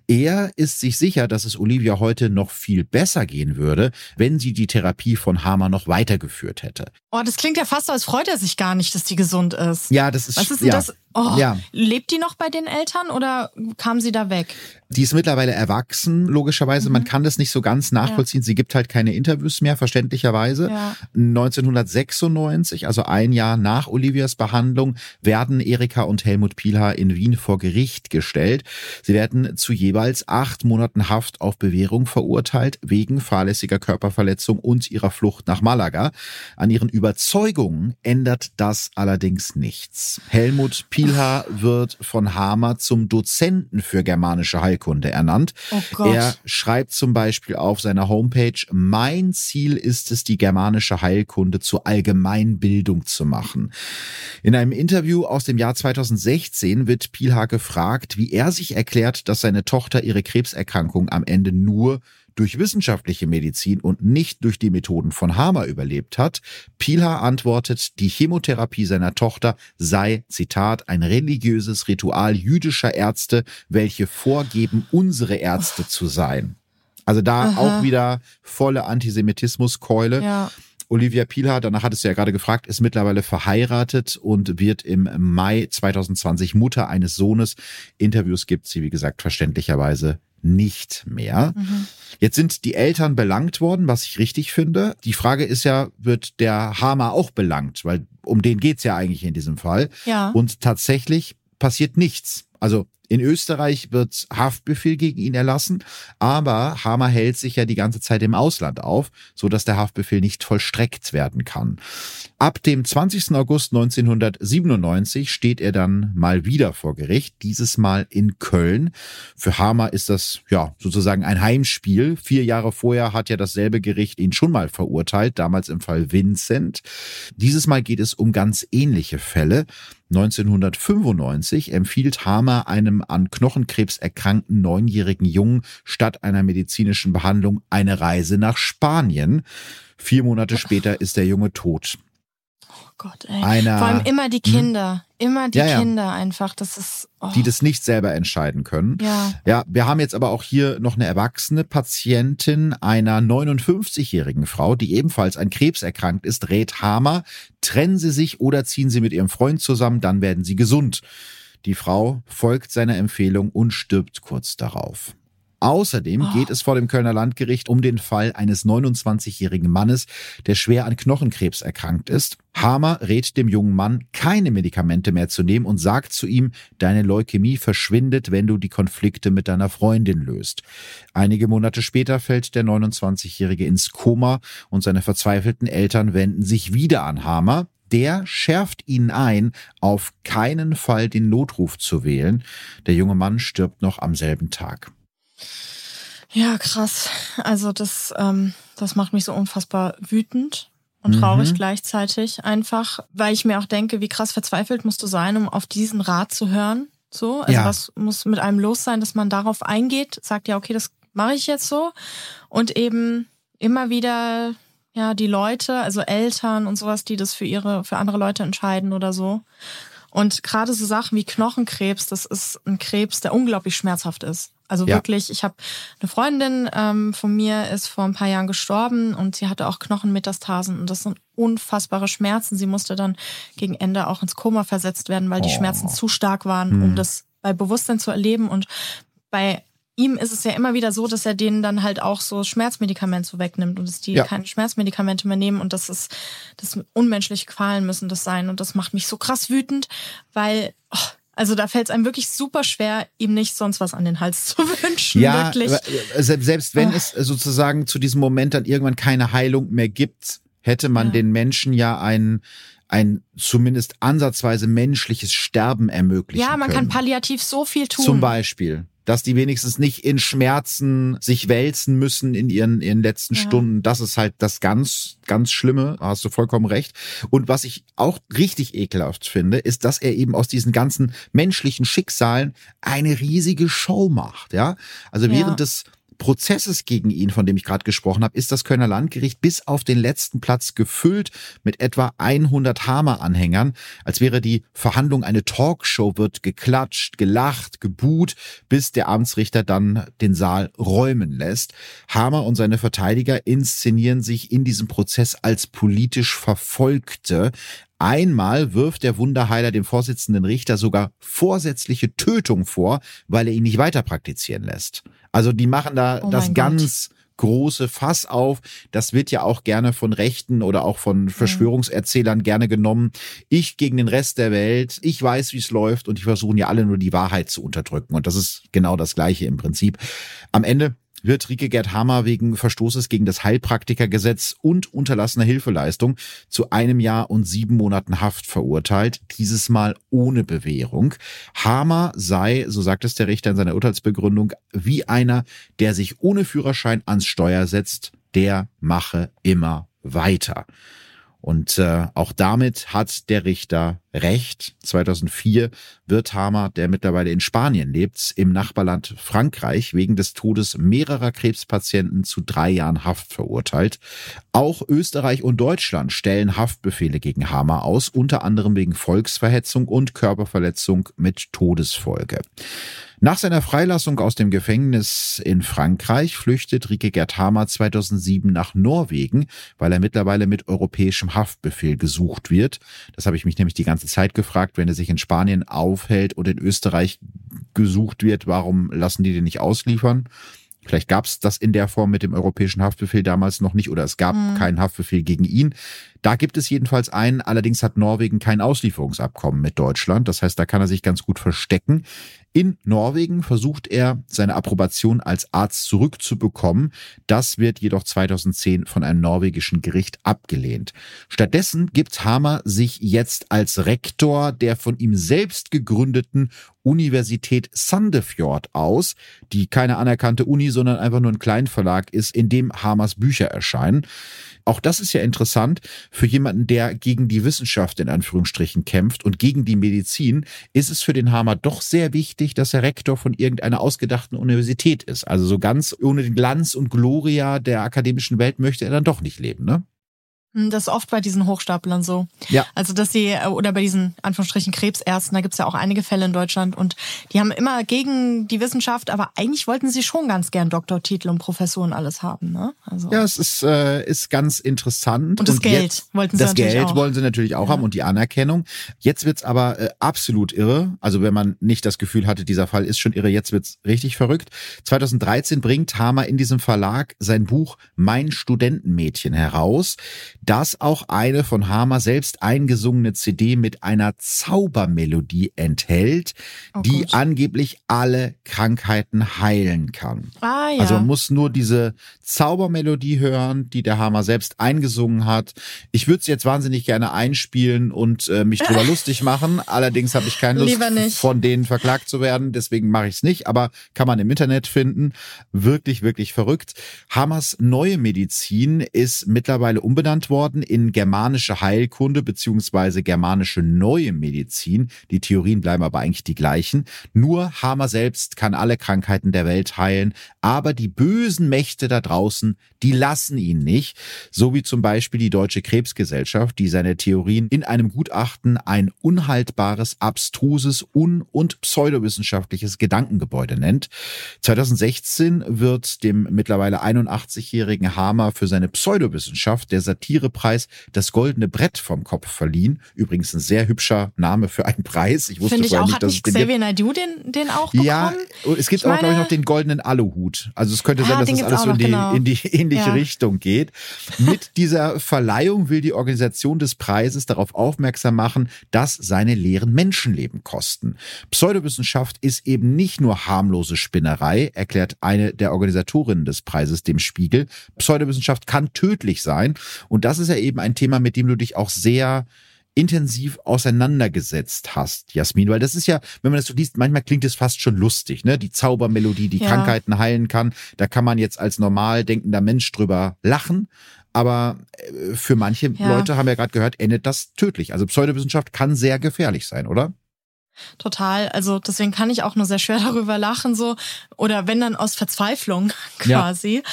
Er ist sich sicher, dass es Olivia heute noch viel besser gehen würde, wenn sie die Therapie von Hamer noch weitergeführt hätte. Oh, das klingt ja fast so, als freut er sich gar nicht, dass die gesund ist. Ja, das ist, Was ist ja. das? Oh, ja. Lebt die noch bei den Eltern oder kam sie da weg? Die ist mittlerweile erwachsen, logischerweise. Mhm. Man kann das nicht so ganz nachvollziehen. Ja. Sie gibt halt keine Interviews mehr, verständlicherweise. Ja. 1996, also ein Jahr nach Olivias Behandlung, werden Erika und Helmut Pielhaar in Wien vor Gericht gestellt. Sie werden zu jeweils acht Monaten Haft auf Bewährung verurteilt, wegen fahrlässiger Körperverletzung und ihrer Flucht nach Malaga. An ihren Überzeugungen ändert das allerdings nichts. Helmut Pielhaar Pielhaar wird von Hamer zum Dozenten für germanische Heilkunde ernannt. Oh. Er schreibt zum Beispiel auf seiner Homepage, mein Ziel ist es, die germanische Heilkunde zur Allgemeinbildung zu machen. In einem Interview aus dem Jahr 2016 wird Pielhaar gefragt, wie er sich erklärt, dass seine Tochter ihre Krebserkrankung am Ende nur durch wissenschaftliche Medizin und nicht durch die Methoden von Hamer überlebt hat. Pilha antwortet, die Chemotherapie seiner Tochter sei, Zitat, ein religiöses Ritual jüdischer Ärzte, welche vorgeben, unsere Ärzte zu sein. Also da Aha. auch wieder volle Antisemitismuskeule. Ja. Olivia Pilar, danach hattest du ja gerade gefragt, ist mittlerweile verheiratet und wird im Mai 2020 Mutter eines Sohnes. Interviews gibt sie, wie gesagt, verständlicherweise nicht mehr. Mhm. Jetzt sind die Eltern belangt worden, was ich richtig finde. Die Frage ist ja, wird der Hammer auch belangt? Weil um den geht's ja eigentlich in diesem Fall. Ja. Und tatsächlich passiert nichts. Also in Österreich wird Haftbefehl gegen ihn erlassen, aber Hamer hält sich ja die ganze Zeit im Ausland auf, so dass der Haftbefehl nicht vollstreckt werden kann. Ab dem 20. August 1997 steht er dann mal wieder vor Gericht, dieses Mal in Köln. Für Hamer ist das ja sozusagen ein Heimspiel. Vier Jahre vorher hat ja dasselbe Gericht ihn schon mal verurteilt, damals im Fall Vincent. Dieses Mal geht es um ganz ähnliche Fälle. 1995 empfiehlt Hamer einem an Knochenkrebs erkrankten neunjährigen Jungen statt einer medizinischen Behandlung eine Reise nach Spanien. Vier Monate später ist der Junge tot. Gott, ey. Einer, Vor allem immer die hm? Kinder. Immer die ja, ja. Kinder einfach. Das ist. Oh. Die das nicht selber entscheiden können. Ja. Ja, wir haben jetzt aber auch hier noch eine erwachsene Patientin einer 59-jährigen Frau, die ebenfalls an Krebs erkrankt ist, rät Hamer, trennen Sie sich oder ziehen Sie mit Ihrem Freund zusammen, dann werden Sie gesund. Die Frau folgt seiner Empfehlung und stirbt kurz darauf. Außerdem geht es vor dem Kölner Landgericht um den Fall eines 29-jährigen Mannes, der schwer an Knochenkrebs erkrankt ist. Hamer rät dem jungen Mann, keine Medikamente mehr zu nehmen und sagt zu ihm, deine Leukämie verschwindet, wenn du die Konflikte mit deiner Freundin löst. Einige Monate später fällt der 29-jährige ins Koma und seine verzweifelten Eltern wenden sich wieder an Hamer, der schärft ihnen ein, auf keinen Fall den Notruf zu wählen. Der junge Mann stirbt noch am selben Tag. Ja, krass. Also das, ähm, das macht mich so unfassbar wütend und traurig mhm. gleichzeitig einfach, weil ich mir auch denke, wie krass verzweifelt musst du sein, um auf diesen Rat zu hören. So, also ja. was muss mit einem los sein, dass man darauf eingeht, sagt ja, okay, das mache ich jetzt so und eben immer wieder ja die Leute, also Eltern und sowas, die das für ihre für andere Leute entscheiden oder so. Und gerade so Sachen wie Knochenkrebs, das ist ein Krebs, der unglaublich schmerzhaft ist. Also ja. wirklich, ich habe eine Freundin ähm, von mir ist vor ein paar Jahren gestorben und sie hatte auch Knochenmetastasen und das sind unfassbare Schmerzen. Sie musste dann gegen Ende auch ins Koma versetzt werden, weil oh. die Schmerzen zu stark waren, hm. um das bei Bewusstsein zu erleben. Und bei ihm ist es ja immer wieder so, dass er denen dann halt auch so Schmerzmedikamente so wegnimmt und dass die ja. keine Schmerzmedikamente mehr nehmen und das ist, das unmenschliche Qualen müssen das sein und das macht mich so krass wütend, weil oh, also da fällt es einem wirklich super schwer, ihm nicht sonst was an den Hals zu wünschen. Ja, wirklich. Äh, selbst wenn oh. es sozusagen zu diesem Moment dann irgendwann keine Heilung mehr gibt, hätte man ja. den Menschen ja ein, ein zumindest ansatzweise menschliches Sterben ermöglichen. Ja, man können. kann palliativ so viel tun. Zum Beispiel dass die wenigstens nicht in Schmerzen sich wälzen müssen in ihren, ihren letzten ja. Stunden. Das ist halt das ganz, ganz Schlimme. Hast du vollkommen recht. Und was ich auch richtig ekelhaft finde, ist, dass er eben aus diesen ganzen menschlichen Schicksalen eine riesige Show macht. Ja, also während ja. des Prozesses gegen ihn, von dem ich gerade gesprochen habe, ist das Kölner Landgericht bis auf den letzten Platz gefüllt mit etwa 100 Hamer-Anhängern, als wäre die Verhandlung eine Talkshow, wird geklatscht, gelacht, gebuht, bis der Amtsrichter dann den Saal räumen lässt. Hamer und seine Verteidiger inszenieren sich in diesem Prozess als politisch Verfolgte, Einmal wirft der Wunderheiler dem Vorsitzenden Richter sogar vorsätzliche Tötung vor, weil er ihn nicht weiter praktizieren lässt. Also die machen da oh das ganz Gott. große Fass auf. Das wird ja auch gerne von Rechten oder auch von Verschwörungserzählern mhm. gerne genommen. Ich gegen den Rest der Welt, ich weiß, wie es läuft und die versuchen ja alle nur die Wahrheit zu unterdrücken. Und das ist genau das Gleiche im Prinzip. Am Ende wird Rike Gerd Hammer wegen Verstoßes gegen das Heilpraktikergesetz und unterlassener Hilfeleistung zu einem Jahr und sieben Monaten Haft verurteilt, dieses Mal ohne Bewährung. Hammer sei, so sagt es der Richter in seiner Urteilsbegründung, wie einer, der sich ohne Führerschein ans Steuer setzt, der mache immer weiter. Und äh, auch damit hat der Richter recht. 2004 wird Hamer, der mittlerweile in Spanien lebt, im Nachbarland Frankreich wegen des Todes mehrerer Krebspatienten zu drei Jahren Haft verurteilt. Auch Österreich und Deutschland stellen Haftbefehle gegen Hamer aus, unter anderem wegen Volksverhetzung und Körperverletzung mit Todesfolge. Nach seiner Freilassung aus dem Gefängnis in Frankreich flüchtet Rike Gerd Hamer 2007 nach Norwegen, weil er mittlerweile mit europäischem Haftbefehl gesucht wird. Das habe ich mich nämlich die ganze Zeit gefragt, wenn er sich in Spanien aufhält und in Österreich gesucht wird, warum lassen die den nicht ausliefern? Vielleicht gab es das in der Form mit dem europäischen Haftbefehl damals noch nicht oder es gab mhm. keinen Haftbefehl gegen ihn. Da gibt es jedenfalls einen. Allerdings hat Norwegen kein Auslieferungsabkommen mit Deutschland. Das heißt, da kann er sich ganz gut verstecken. In Norwegen versucht er, seine Approbation als Arzt zurückzubekommen. Das wird jedoch 2010 von einem norwegischen Gericht abgelehnt. Stattdessen gibt Hamer sich jetzt als Rektor der von ihm selbst gegründeten Universität Sandefjord aus, die keine anerkannte Uni, sondern einfach nur ein Kleinverlag ist, in dem Hamers Bücher erscheinen. Auch das ist ja interessant für jemanden, der gegen die Wissenschaft in Anführungsstrichen kämpft und gegen die Medizin, ist es für den Hamer doch sehr wichtig, dass er Rektor von irgendeiner ausgedachten Universität ist. Also so ganz ohne den Glanz und Gloria der akademischen Welt möchte er dann doch nicht leben, ne? Hm, das ist oft bei diesen Hochstaplern so. Ja. Also, dass sie, äh, oder bei diesen Anführungsstrichen Krebsärzten, da gibt's ja auch einige Fälle in Deutschland und die haben immer gegen die Wissenschaft, aber eigentlich wollten sie schon ganz gern Doktortitel und Professuren alles haben. Ne? Also. Ja, es ist, äh, ist ganz interessant. Und das und Geld jetzt, wollten sie Das Geld auch. wollen sie natürlich auch ja. haben und die Anerkennung. Jetzt wird's aber äh, absolut irre. Also, wenn man nicht das Gefühl hatte, dieser Fall ist schon irre, jetzt wird's richtig verrückt. 2013 bringt Hamer in diesem Verlag sein Buch Mein Studentenmädchen heraus. Dass auch eine von Hamer selbst eingesungene CD mit einer Zaubermelodie enthält, oh die angeblich alle Krankheiten heilen kann. Ah, ja. Also man muss nur diese Zaubermelodie hören, die der Hamer selbst eingesungen hat. Ich würde es jetzt wahnsinnig gerne einspielen und äh, mich drüber lustig machen. Allerdings habe ich keine Lust, von denen verklagt zu werden. Deswegen mache ich es nicht. Aber kann man im Internet finden. Wirklich, wirklich verrückt. Hamers neue Medizin ist mittlerweile umbenannt worden in germanische Heilkunde beziehungsweise germanische neue Medizin. Die Theorien bleiben aber eigentlich die gleichen. Nur Hammer selbst kann alle Krankheiten der Welt heilen, aber die bösen Mächte da draußen, die lassen ihn nicht. So wie zum Beispiel die Deutsche Krebsgesellschaft, die seine Theorien in einem Gutachten ein unhaltbares, abstruses, un- und pseudowissenschaftliches Gedankengebäude nennt. 2016 wird dem mittlerweile 81-jährigen Hamer für seine Pseudowissenschaft der Satirepreis das Goldene Brett vom Kopf verliehen. Übrigens ein sehr hübscher Name für einen Preis. Ich wusste Finde ich auch. nicht, dass Hat nicht Xavier Naidoo den, den auch bekommen? Ja, es gibt ich auch, glaube ich, noch den Goldenen Aluhut. Also es könnte ja, sein, dass das alles so in die, genau. in die ähnliche ja. Richtung geht. Mit dieser Verleihung will die Organisation des Preises darauf aufmerksam machen, dass seine Lehren Menschenleben kosten. Pseudowissenschaft ist eben nicht nur harmlose Spinnerei, erklärt eine der Organisatorinnen des Preises dem Spiegel. Pseudowissenschaft kann tödlich sein. Und das ist ja eben ein Thema, mit dem du dich auch sehr intensiv auseinandergesetzt hast, Jasmin, weil das ist ja, wenn man das so liest, manchmal klingt es fast schon lustig, ne? Die Zaubermelodie, die ja. Krankheiten heilen kann, da kann man jetzt als normal denkender Mensch drüber lachen, aber äh, für manche ja. Leute haben wir gerade gehört, endet das tödlich. Also Pseudowissenschaft kann sehr gefährlich sein, oder? Total. Also deswegen kann ich auch nur sehr schwer darüber lachen, so oder wenn dann aus Verzweiflung quasi,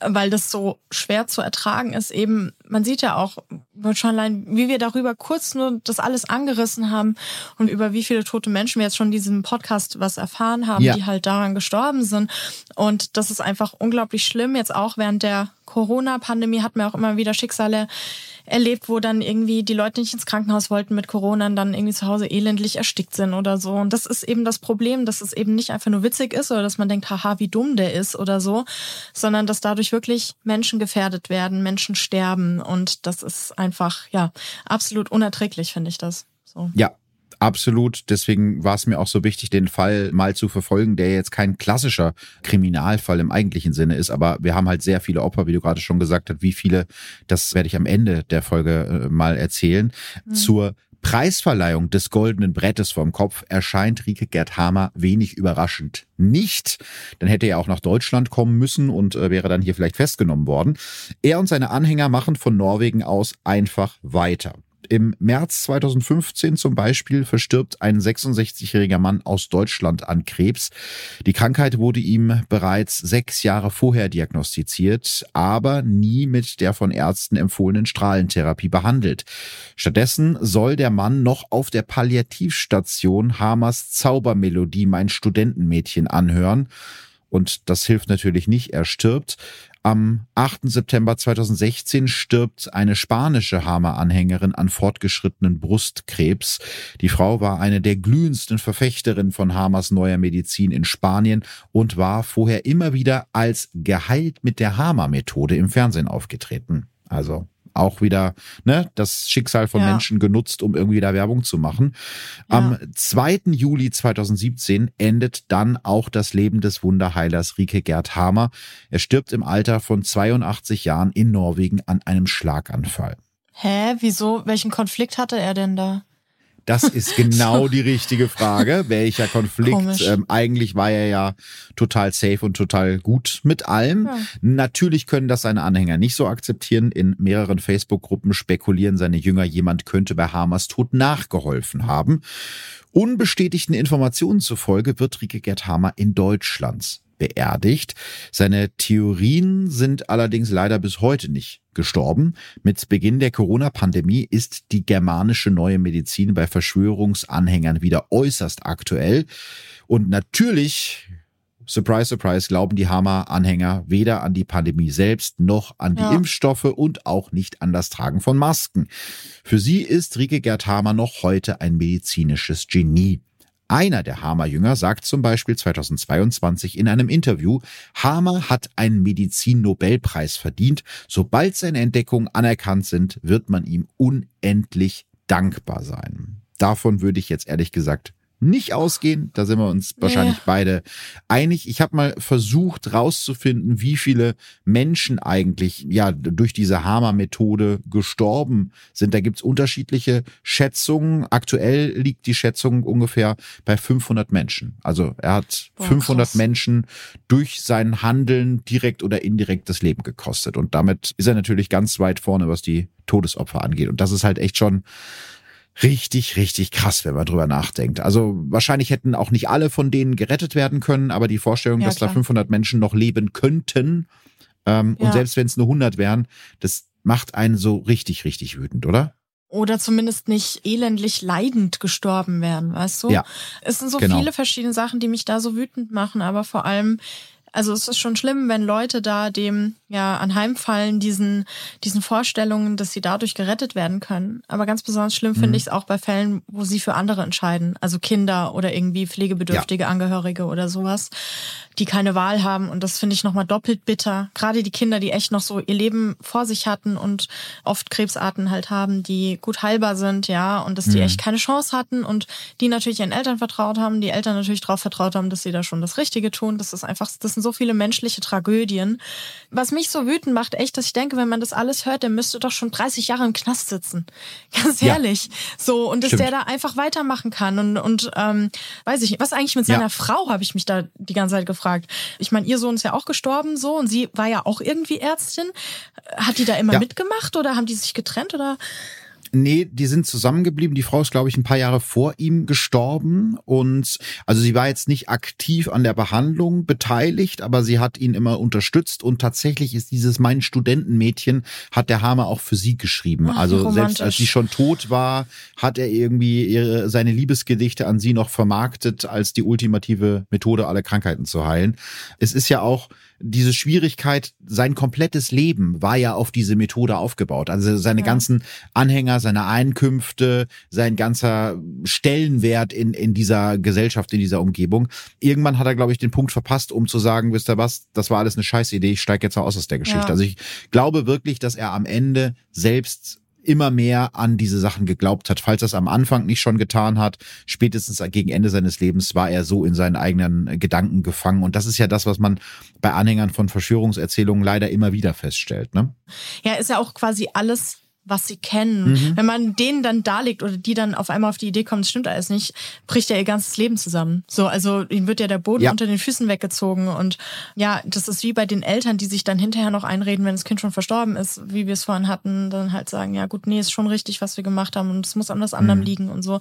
ja. weil das so schwer zu ertragen ist. Eben, man sieht ja auch schon allein, wie wir darüber kurz nur das alles angerissen haben und über wie viele tote Menschen wir jetzt schon in diesem Podcast was erfahren haben, ja. die halt daran gestorben sind. Und das ist einfach unglaublich schlimm. Jetzt auch während der Corona-Pandemie hat man auch immer wieder Schicksale erlebt, wo dann irgendwie die Leute nicht ins Krankenhaus wollten mit Corona und dann irgendwie zu Hause elendlich erstickt sind oder so. Und das ist eben das Problem, dass es eben nicht einfach nur witzig ist oder dass man denkt, haha, wie dumm der ist oder so, sondern dass dadurch wirklich Menschen gefährdet werden, Menschen sterben. Und das ist einfach, ja, absolut unerträglich, finde ich das. So. Ja, Absolut. Deswegen war es mir auch so wichtig, den Fall mal zu verfolgen, der jetzt kein klassischer Kriminalfall im eigentlichen Sinne ist. Aber wir haben halt sehr viele Opfer, wie du gerade schon gesagt hast. Wie viele, das werde ich am Ende der Folge äh, mal erzählen. Mhm. Zur Preisverleihung des goldenen Brettes vom Kopf erscheint Rike Gerd Hamer wenig überraschend nicht. Dann hätte er auch nach Deutschland kommen müssen und äh, wäre dann hier vielleicht festgenommen worden. Er und seine Anhänger machen von Norwegen aus einfach weiter. Im März 2015 zum Beispiel verstirbt ein 66-jähriger Mann aus Deutschland an Krebs. Die Krankheit wurde ihm bereits sechs Jahre vorher diagnostiziert, aber nie mit der von Ärzten empfohlenen Strahlentherapie behandelt. Stattdessen soll der Mann noch auf der Palliativstation Hamers Zaubermelodie Mein Studentenmädchen anhören. Und das hilft natürlich nicht, er stirbt. Am 8. September 2016 stirbt eine spanische Hammer-Anhängerin an fortgeschrittenen Brustkrebs. Die Frau war eine der glühendsten Verfechterinnen von Hamers neuer Medizin in Spanien und war vorher immer wieder als geheilt mit der Hammer-Methode im Fernsehen aufgetreten. Also auch wieder ne, das Schicksal von ja. Menschen genutzt, um irgendwie da Werbung zu machen. Ja. Am 2. Juli 2017 endet dann auch das Leben des Wunderheilers Rike Gerd Hamer. Er stirbt im Alter von 82 Jahren in Norwegen an einem Schlaganfall. Hä, wieso? Welchen Konflikt hatte er denn da? Das ist genau die richtige Frage. Welcher Konflikt? Ähm, eigentlich war er ja total safe und total gut mit allem. Ja. Natürlich können das seine Anhänger nicht so akzeptieren. In mehreren Facebook-Gruppen spekulieren seine Jünger, jemand könnte bei Hamers Tod nachgeholfen haben. Unbestätigten Informationen zufolge wird Rike Gerd Hamer in Deutschland beerdigt. Seine Theorien sind allerdings leider bis heute nicht gestorben. Mit Beginn der Corona-Pandemie ist die germanische neue Medizin bei Verschwörungsanhängern wieder äußerst aktuell. Und natürlich Surprise, surprise, glauben die Hammer-Anhänger weder an die Pandemie selbst noch an die ja. Impfstoffe und auch nicht an das Tragen von Masken. Für sie ist Rike Gerd Hamer noch heute ein medizinisches Genie. Einer der Hamer-Jünger sagt zum Beispiel 2022 in einem Interview, Hamer hat einen Medizin-Nobelpreis verdient. Sobald seine Entdeckungen anerkannt sind, wird man ihm unendlich dankbar sein. Davon würde ich jetzt ehrlich gesagt nicht ausgehen. Da sind wir uns wahrscheinlich ja. beide einig. Ich habe mal versucht rauszufinden, wie viele Menschen eigentlich ja durch diese Hammer-Methode gestorben sind. Da gibt's unterschiedliche Schätzungen. Aktuell liegt die Schätzung ungefähr bei 500 Menschen. Also er hat Boah, 500 krass. Menschen durch sein Handeln direkt oder indirekt das Leben gekostet. Und damit ist er natürlich ganz weit vorne, was die Todesopfer angeht. Und das ist halt echt schon richtig, richtig krass, wenn man drüber nachdenkt. Also wahrscheinlich hätten auch nicht alle von denen gerettet werden können, aber die Vorstellung, ja, dass klar. da 500 Menschen noch leben könnten ähm, ja. und selbst wenn es nur 100 wären, das macht einen so richtig, richtig wütend, oder? Oder zumindest nicht elendlich leidend gestorben werden, weißt du? Ja. Es sind so genau. viele verschiedene Sachen, die mich da so wütend machen, aber vor allem also es ist schon schlimm, wenn Leute da dem ja anheimfallen, diesen, diesen Vorstellungen, dass sie dadurch gerettet werden können. Aber ganz besonders schlimm mhm. finde ich es auch bei Fällen, wo sie für andere entscheiden. Also Kinder oder irgendwie pflegebedürftige ja. Angehörige oder sowas, die keine Wahl haben. Und das finde ich nochmal doppelt bitter. Gerade die Kinder, die echt noch so ihr Leben vor sich hatten und oft Krebsarten halt haben, die gut heilbar sind, ja, und dass die mhm. echt keine Chance hatten und die natürlich ihren Eltern vertraut haben, die Eltern natürlich darauf vertraut haben, dass sie da schon das Richtige tun. Das ist einfach, das sind so viele menschliche Tragödien. Was mich so wütend macht, echt, dass ich denke, wenn man das alles hört, der müsste doch schon 30 Jahre im Knast sitzen. Ganz ehrlich. Ja. So, und dass Stimmt. der da einfach weitermachen kann. Und, und ähm, weiß ich nicht, was eigentlich mit seiner ja. Frau, habe ich mich da die ganze Zeit gefragt. Ich meine, ihr Sohn ist ja auch gestorben so und sie war ja auch irgendwie Ärztin. Hat die da immer ja. mitgemacht oder haben die sich getrennt oder? Nee, die sind zusammengeblieben. Die Frau ist, glaube ich, ein paar Jahre vor ihm gestorben. Und also sie war jetzt nicht aktiv an der Behandlung beteiligt, aber sie hat ihn immer unterstützt. Und tatsächlich ist dieses Mein Studentenmädchen, hat der Hammer auch für sie geschrieben. Ach, also selbst als sie schon tot war, hat er irgendwie ihre, seine Liebesgedichte an sie noch vermarktet als die ultimative Methode, alle Krankheiten zu heilen. Es ist ja auch diese Schwierigkeit, sein komplettes Leben war ja auf diese Methode aufgebaut. Also seine ja. ganzen Anhänger, seine Einkünfte, sein ganzer Stellenwert in, in dieser Gesellschaft, in dieser Umgebung. Irgendwann hat er, glaube ich, den Punkt verpasst, um zu sagen, wisst ihr was, das war alles eine Scheißidee, ich steige jetzt aus aus der Geschichte. Ja. Also ich glaube wirklich, dass er am Ende selbst immer mehr an diese Sachen geglaubt hat. Falls er es am Anfang nicht schon getan hat, spätestens gegen Ende seines Lebens war er so in seinen eigenen Gedanken gefangen. Und das ist ja das, was man bei Anhängern von Verschwörungserzählungen leider immer wieder feststellt. Ne? Ja, ist ja auch quasi alles was sie kennen. Mhm. Wenn man denen dann darlegt oder die dann auf einmal auf die Idee kommen, es stimmt alles nicht, bricht ja ihr ganzes Leben zusammen. So, also ihnen wird ja der Boden ja. unter den Füßen weggezogen und ja, das ist wie bei den Eltern, die sich dann hinterher noch einreden, wenn das Kind schon verstorben ist, wie wir es vorhin hatten, dann halt sagen, ja gut, nee, ist schon richtig, was wir gemacht haben und es muss an das anderem mhm. liegen und so,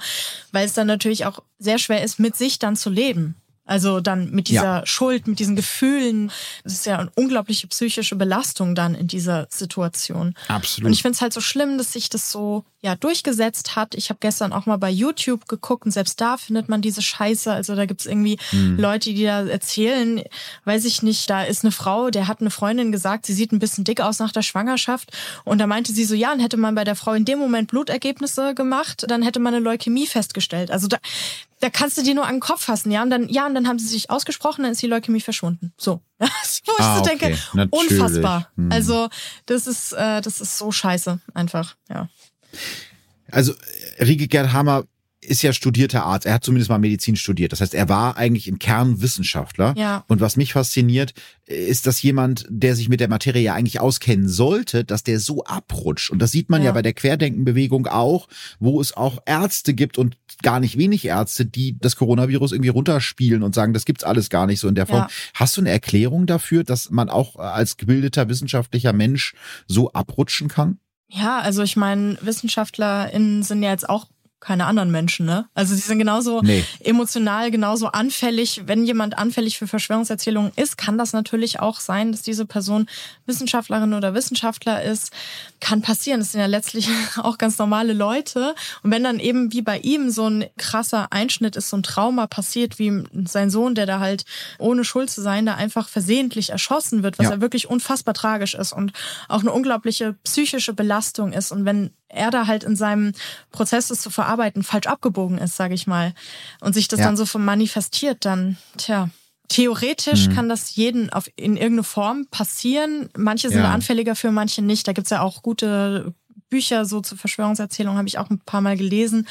weil es dann natürlich auch sehr schwer ist, mit sich dann zu leben. Also dann mit dieser ja. Schuld, mit diesen Gefühlen. Das ist ja eine unglaubliche psychische Belastung dann in dieser Situation. Absolut. Und ich finde es halt so schlimm, dass sich das so ja durchgesetzt hat. Ich habe gestern auch mal bei YouTube geguckt und selbst da findet man diese Scheiße. Also da gibt's irgendwie mhm. Leute, die da erzählen, weiß ich nicht, da ist eine Frau, der hat eine Freundin gesagt, sie sieht ein bisschen dick aus nach der Schwangerschaft. Und da meinte sie so, ja, dann hätte man bei der Frau in dem Moment Blutergebnisse gemacht, dann hätte man eine Leukämie festgestellt. Also da, da kannst du dir nur an den Kopf fassen, ja. Und dann, ja, und dann haben sie sich ausgesprochen, dann ist die Leukämie verschwunden. So. Wo ich ah, so denke, okay. unfassbar. Hm. Also, das ist, äh, das ist so scheiße, einfach, ja. Also, Rieke Gerd Hammer ist ja studierter Arzt. Er hat zumindest mal Medizin studiert. Das heißt, er war eigentlich im Kern Wissenschaftler. Ja. Und was mich fasziniert, ist, dass jemand, der sich mit der Materie ja eigentlich auskennen sollte, dass der so abrutscht. Und das sieht man ja, ja bei der Querdenkenbewegung auch, wo es auch Ärzte gibt und gar nicht wenig Ärzte, die das Coronavirus irgendwie runterspielen und sagen, das gibt's alles gar nicht so in der Form. Ja. Hast du eine Erklärung dafür, dass man auch als gebildeter wissenschaftlicher Mensch so abrutschen kann? Ja, also ich meine, WissenschaftlerInnen sind ja jetzt auch keine anderen Menschen, ne? Also sie sind genauso nee. emotional, genauso anfällig. Wenn jemand anfällig für Verschwörungserzählungen ist, kann das natürlich auch sein, dass diese Person Wissenschaftlerin oder Wissenschaftler ist. Kann passieren. Das sind ja letztlich auch ganz normale Leute. Und wenn dann eben wie bei ihm so ein krasser Einschnitt ist, so ein Trauma passiert, wie sein Sohn, der da halt ohne Schuld zu sein, da einfach versehentlich erschossen wird, was ja, ja wirklich unfassbar tragisch ist und auch eine unglaubliche psychische Belastung ist. Und wenn er da halt in seinem Prozess, das zu verarbeiten, falsch abgebogen ist, sage ich mal, und sich das ja. dann so manifestiert, dann, tja. Theoretisch mhm. kann das jeden auf, in irgendeine Form passieren. Manche sind ja. anfälliger für, manche nicht. Da gibt's ja auch gute Bücher so zur Verschwörungserzählung, habe ich auch ein paar Mal gelesen.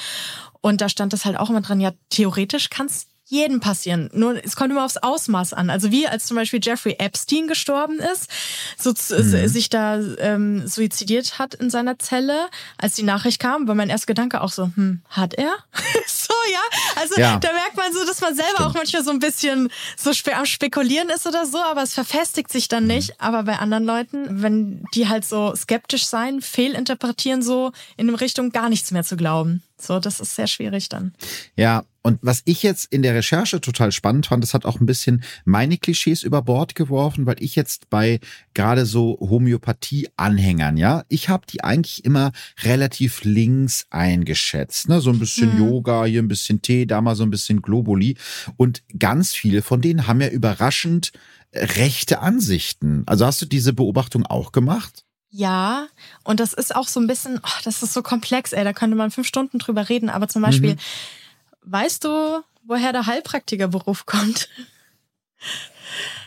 Und da stand das halt auch immer dran, ja, theoretisch kann es jedem passieren. Nur es kommt immer aufs Ausmaß an. Also wie als zum Beispiel Jeffrey Epstein gestorben ist, so mhm. sich da ähm, suizidiert hat in seiner Zelle, als die Nachricht kam, war mein erster Gedanke auch so, hm, hat er? so, ja. Also ja. da merkt man so, dass man selber Stimmt. auch manchmal so ein bisschen so spe am Spekulieren ist oder so, aber es verfestigt sich dann mhm. nicht. Aber bei anderen Leuten, wenn die halt so skeptisch sein, fehlinterpretieren so in eine Richtung gar nichts mehr zu glauben. So, das ist sehr schwierig dann. Ja, und was ich jetzt in der Recherche total spannend fand, das hat auch ein bisschen meine Klischees über Bord geworfen, weil ich jetzt bei gerade so Homöopathie-Anhängern, ja, ich habe die eigentlich immer relativ links eingeschätzt. Ne? So ein bisschen hm. Yoga, hier ein bisschen Tee, da mal so ein bisschen Globuli. Und ganz viele von denen haben ja überraschend rechte Ansichten. Also hast du diese Beobachtung auch gemacht? Ja, und das ist auch so ein bisschen, oh, das ist so komplex, ey, da könnte man fünf Stunden drüber reden. Aber zum Beispiel, mhm. Weißt du, woher der Heilpraktikerberuf kommt?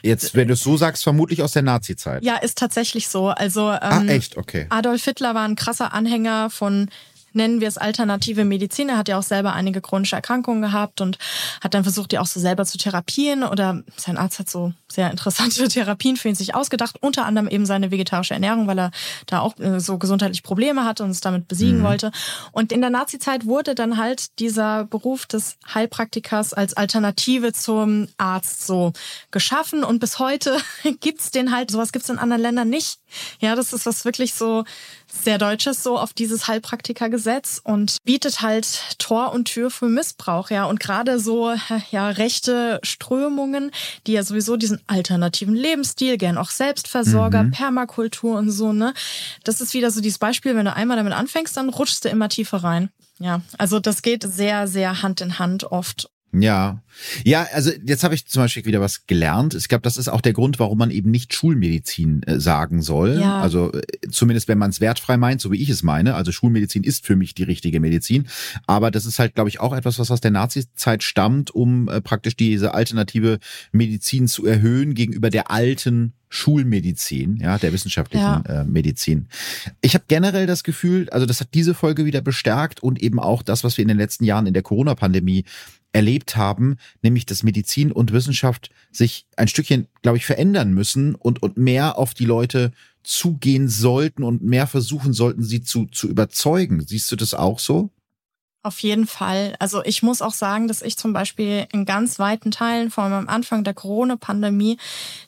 Jetzt, wenn du es so sagst, vermutlich aus der Nazi-Zeit. Ja, ist tatsächlich so. Also ähm, ah, echt, okay. Adolf Hitler war ein krasser Anhänger von nennen wir es alternative Medizin. Er hat ja auch selber einige chronische Erkrankungen gehabt und hat dann versucht, die auch so selber zu therapieren. Oder sein Arzt hat so sehr interessante Therapien für ihn sich ausgedacht, unter anderem eben seine vegetarische Ernährung, weil er da auch äh, so gesundheitlich Probleme hatte und es damit besiegen mhm. wollte. Und in der Nazi-Zeit wurde dann halt dieser Beruf des Heilpraktikers als Alternative zum Arzt so geschaffen und bis heute gibt's den halt, sowas gibt's in anderen Ländern nicht. Ja, das ist was wirklich so sehr Deutsches so auf dieses Heilpraktikergesetz und bietet halt Tor und Tür für Missbrauch, ja. Und gerade so, ja, rechte Strömungen, die ja sowieso diesen alternativen Lebensstil, gern auch Selbstversorger, mhm. Permakultur und so, ne. Das ist wieder so dieses Beispiel, wenn du einmal damit anfängst, dann rutschst du immer tiefer rein. Ja, also das geht sehr, sehr Hand in Hand oft. Ja. Ja, also jetzt habe ich zum Beispiel wieder was gelernt. Ich glaube, das ist auch der Grund, warum man eben nicht Schulmedizin äh, sagen soll. Ja. Also äh, zumindest, wenn man es wertfrei meint, so wie ich es meine. Also Schulmedizin ist für mich die richtige Medizin. Aber das ist halt, glaube ich, auch etwas, was aus der Nazi-Zeit stammt, um äh, praktisch diese alternative Medizin zu erhöhen gegenüber der alten Schulmedizin, ja, der wissenschaftlichen ja. Äh, Medizin. Ich habe generell das Gefühl, also das hat diese Folge wieder bestärkt und eben auch das, was wir in den letzten Jahren in der Corona-Pandemie erlebt haben, nämlich dass Medizin und Wissenschaft sich ein Stückchen, glaube ich, verändern müssen und, und mehr auf die Leute zugehen sollten und mehr versuchen sollten, sie zu, zu überzeugen. Siehst du das auch so? Auf jeden Fall. Also ich muss auch sagen, dass ich zum Beispiel in ganz weiten Teilen, vor allem am Anfang der Corona-Pandemie,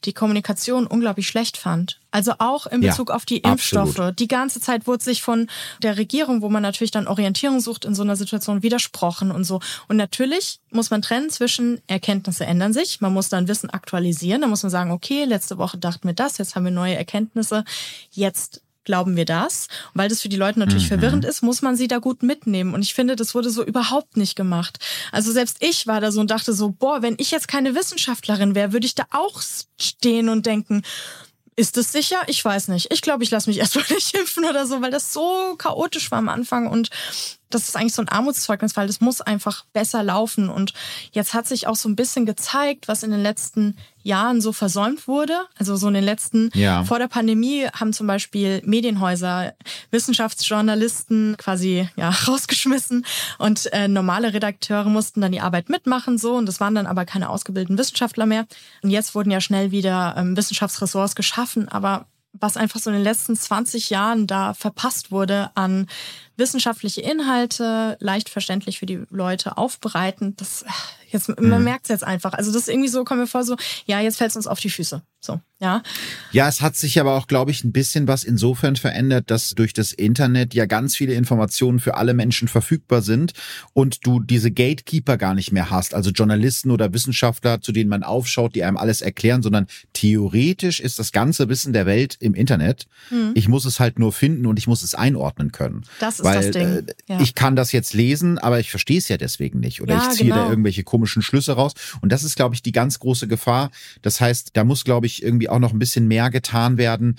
die Kommunikation unglaublich schlecht fand. Also auch in Bezug ja, auf die Impfstoffe. Absolut. Die ganze Zeit wurde sich von der Regierung, wo man natürlich dann Orientierung sucht, in so einer Situation widersprochen und so. Und natürlich muss man trennen zwischen Erkenntnisse ändern sich. Man muss dann Wissen aktualisieren. Da muss man sagen, okay, letzte Woche dachten wir das, jetzt haben wir neue Erkenntnisse. Jetzt glauben wir das? Und weil das für die Leute natürlich mhm. verwirrend ist, muss man sie da gut mitnehmen. Und ich finde, das wurde so überhaupt nicht gemacht. Also selbst ich war da so und dachte so, boah, wenn ich jetzt keine Wissenschaftlerin wäre, würde ich da auch stehen und denken, ist es sicher? Ich weiß nicht. Ich glaube, ich lasse mich erstmal nicht impfen oder so, weil das so chaotisch war am Anfang und das ist eigentlich so ein Armutszeugnis, weil das muss einfach besser laufen. Und jetzt hat sich auch so ein bisschen gezeigt, was in den letzten Jahren so versäumt wurde. Also so in den letzten, ja. vor der Pandemie haben zum Beispiel Medienhäuser Wissenschaftsjournalisten quasi ja rausgeschmissen und äh, normale Redakteure mussten dann die Arbeit mitmachen so und das waren dann aber keine ausgebildeten Wissenschaftler mehr. Und jetzt wurden ja schnell wieder ähm, Wissenschaftsressorts geschaffen, aber was einfach so in den letzten 20 Jahren da verpasst wurde an wissenschaftliche Inhalte, leicht verständlich für die Leute aufbereiten, das Jetzt, man mhm. merkt es jetzt einfach. Also das ist irgendwie so, kommen wir vor, so, ja, jetzt fällt es uns auf die Füße. So, ja. Ja, es hat sich aber auch, glaube ich, ein bisschen was insofern verändert, dass durch das Internet ja ganz viele Informationen für alle Menschen verfügbar sind und du diese Gatekeeper gar nicht mehr hast, also Journalisten oder Wissenschaftler, zu denen man aufschaut, die einem alles erklären, sondern theoretisch ist das ganze Wissen der Welt im Internet. Mhm. Ich muss es halt nur finden und ich muss es einordnen können. Das ist Weil, das Ding. Äh, ja. Ich kann das jetzt lesen, aber ich verstehe es ja deswegen nicht. Oder ja, ich ziehe genau. da irgendwelche komischen Schlüsse raus. Und das ist, glaube ich, die ganz große Gefahr. Das heißt, da muss, glaube ich, irgendwie auch noch ein bisschen mehr getan werden.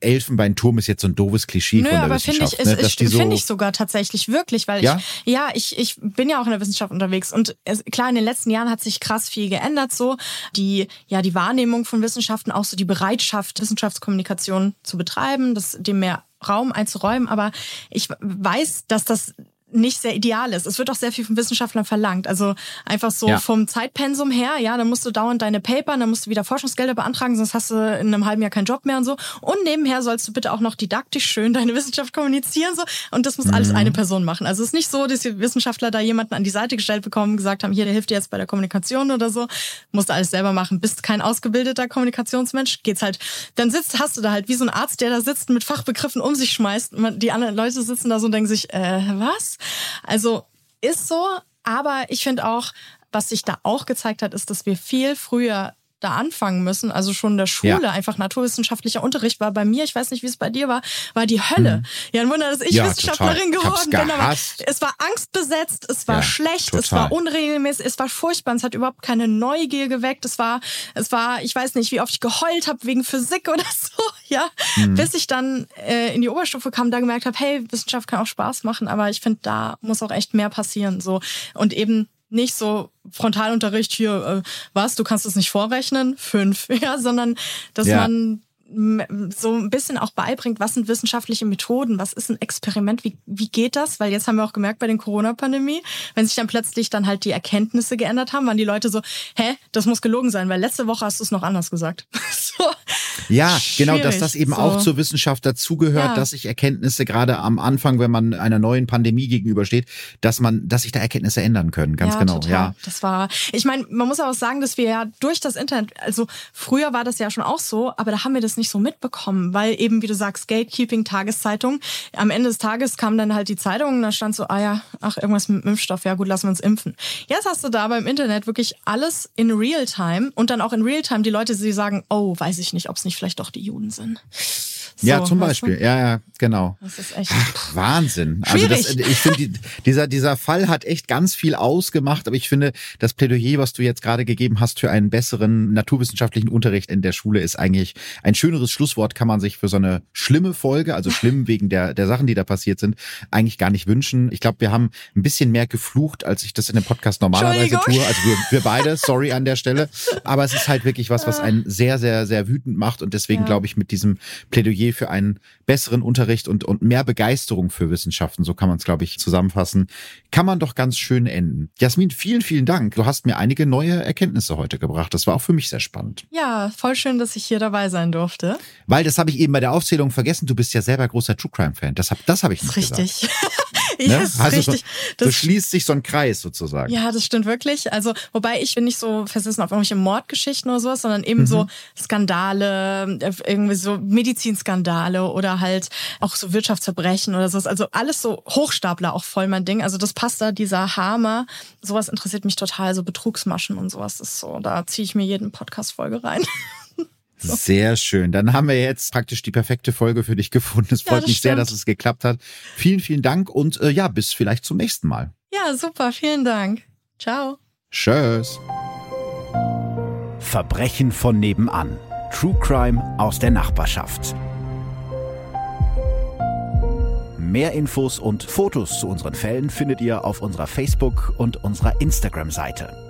Elfenbeinturm ist jetzt so ein doofes Klischee Nö, von der aber Wissenschaft. Finde ich, ne? so finde ich sogar tatsächlich wirklich, weil ja? ich, ja, ich, ich bin ja auch in der Wissenschaft unterwegs und es, klar, in den letzten Jahren hat sich krass viel geändert so. Die, ja, die Wahrnehmung von Wissenschaften, auch so die Bereitschaft, Wissenschaftskommunikation zu betreiben, das, dem mehr Raum einzuräumen, aber ich weiß, dass das nicht sehr ideal ist. Es wird auch sehr viel von Wissenschaftlern verlangt. Also einfach so ja. vom Zeitpensum her, ja, dann musst du dauernd deine Paper, dann musst du wieder Forschungsgelder beantragen, sonst hast du in einem halben Jahr keinen Job mehr und so. Und nebenher sollst du bitte auch noch didaktisch schön deine Wissenschaft kommunizieren so. Und das muss mhm. alles eine Person machen. Also es ist nicht so, dass die Wissenschaftler da jemanden an die Seite gestellt bekommen, gesagt haben, hier, der hilft dir jetzt bei der Kommunikation oder so. Musst du alles selber machen. Bist kein ausgebildeter Kommunikationsmensch, geht's halt. Dann sitzt, hast du da halt wie so ein Arzt, der da sitzt mit Fachbegriffen um sich schmeißt. Die anderen Leute sitzen da so und denken sich, äh, was? Also ist so, aber ich finde auch, was sich da auch gezeigt hat, ist, dass wir viel früher da anfangen müssen, also schon in der Schule, ja. einfach naturwissenschaftlicher Unterricht war bei mir, ich weiß nicht, wie es bei dir war, war die Hölle. Mhm. Ja, ein Wunder, dass ich ja, Wissenschaftlerin total. geworden bin, aber es war angstbesetzt, es war ja, schlecht, total. es war unregelmäßig, es war furchtbar, es hat überhaupt keine Neugier geweckt, es war, es war, ich weiß nicht, wie oft ich geheult habe wegen Physik oder so, ja, mhm. bis ich dann äh, in die Oberstufe kam, da gemerkt habe, hey, Wissenschaft kann auch Spaß machen, aber ich finde, da muss auch echt mehr passieren, so und eben nicht so Frontalunterricht hier, äh, was, du kannst es nicht vorrechnen, fünf, ja, sondern dass ja. man so ein bisschen auch beibringt, was sind wissenschaftliche Methoden, was ist ein Experiment, wie, wie geht das? Weil jetzt haben wir auch gemerkt bei den Corona-Pandemie, wenn sich dann plötzlich dann halt die Erkenntnisse geändert haben, waren die Leute so, hä, das muss gelogen sein, weil letzte Woche hast du es noch anders gesagt. so. Ja, genau, dass das eben so. auch zur Wissenschaft dazugehört, ja. dass sich Erkenntnisse gerade am Anfang, wenn man einer neuen Pandemie gegenübersteht, dass man, dass sich da Erkenntnisse ändern können, ganz ja, genau. Total. Ja, das war, ich meine, man muss auch sagen, dass wir ja durch das Internet, also früher war das ja schon auch so, aber da haben wir das nicht so mitbekommen, weil eben, wie du sagst, Gatekeeping, Tageszeitung. Am Ende des Tages kam dann halt die Zeitung und da stand so, ah ja, ach, irgendwas mit Impfstoff, ja gut, lassen wir uns impfen. Jetzt hast du da beim Internet wirklich alles in Realtime und dann auch in Realtime die Leute, die sagen, oh, weiß ich nicht, ob es nicht vielleicht doch die Juden sind. So, ja, zum Beispiel. Du? Ja, ja, genau. Das ist echt Ach, Wahnsinn. Schwierig. Also das, ich finde, die, dieser, dieser Fall hat echt ganz viel ausgemacht, aber ich finde, das Plädoyer, was du jetzt gerade gegeben hast für einen besseren naturwissenschaftlichen Unterricht in der Schule, ist eigentlich ein schöneres Schlusswort, kann man sich für so eine schlimme Folge, also schlimm wegen der, der Sachen, die da passiert sind, eigentlich gar nicht wünschen. Ich glaube, wir haben ein bisschen mehr geflucht, als ich das in dem Podcast normalerweise tue. Also wir, wir beide, sorry an der Stelle. Aber es ist halt wirklich was, was einen sehr, sehr, sehr wütend macht und deswegen ja. glaube ich, mit diesem Plädoyer Plädoyer für einen besseren Unterricht und, und mehr Begeisterung für Wissenschaften, so kann man es, glaube ich, zusammenfassen, kann man doch ganz schön enden. Jasmin, vielen, vielen Dank. Du hast mir einige neue Erkenntnisse heute gebracht. Das war auch für mich sehr spannend. Ja, voll schön, dass ich hier dabei sein durfte. Weil, das habe ich eben bei der Aufzählung vergessen, du bist ja selber großer True Crime Fan. Das habe das hab ich nicht Richtig. gesagt. ja, ne? also richtig. So, so schließt sich so ein Kreis sozusagen. Ja, das stimmt wirklich. Also, wobei ich bin nicht so versessen auf irgendwelche Mordgeschichten oder sowas, sondern eben mhm. so Skandale, äh, irgendwie so Medizinskandale oder halt auch so Wirtschaftsverbrechen oder sowas. Also alles so Hochstapler auch voll mein Ding. Also das passt da, dieser Hammer. Sowas interessiert mich total, so Betrugsmaschen und sowas ist so. Da ziehe ich mir jeden Podcast-Folge rein. So. Sehr schön. Dann haben wir jetzt praktisch die perfekte Folge für dich gefunden. Es freut ja, mich stimmt. sehr, dass es geklappt hat. Vielen, vielen Dank und äh, ja, bis vielleicht zum nächsten Mal. Ja, super. Vielen Dank. Ciao. Tschüss. Verbrechen von nebenan. True Crime aus der Nachbarschaft. Mehr Infos und Fotos zu unseren Fällen findet ihr auf unserer Facebook- und unserer Instagram-Seite.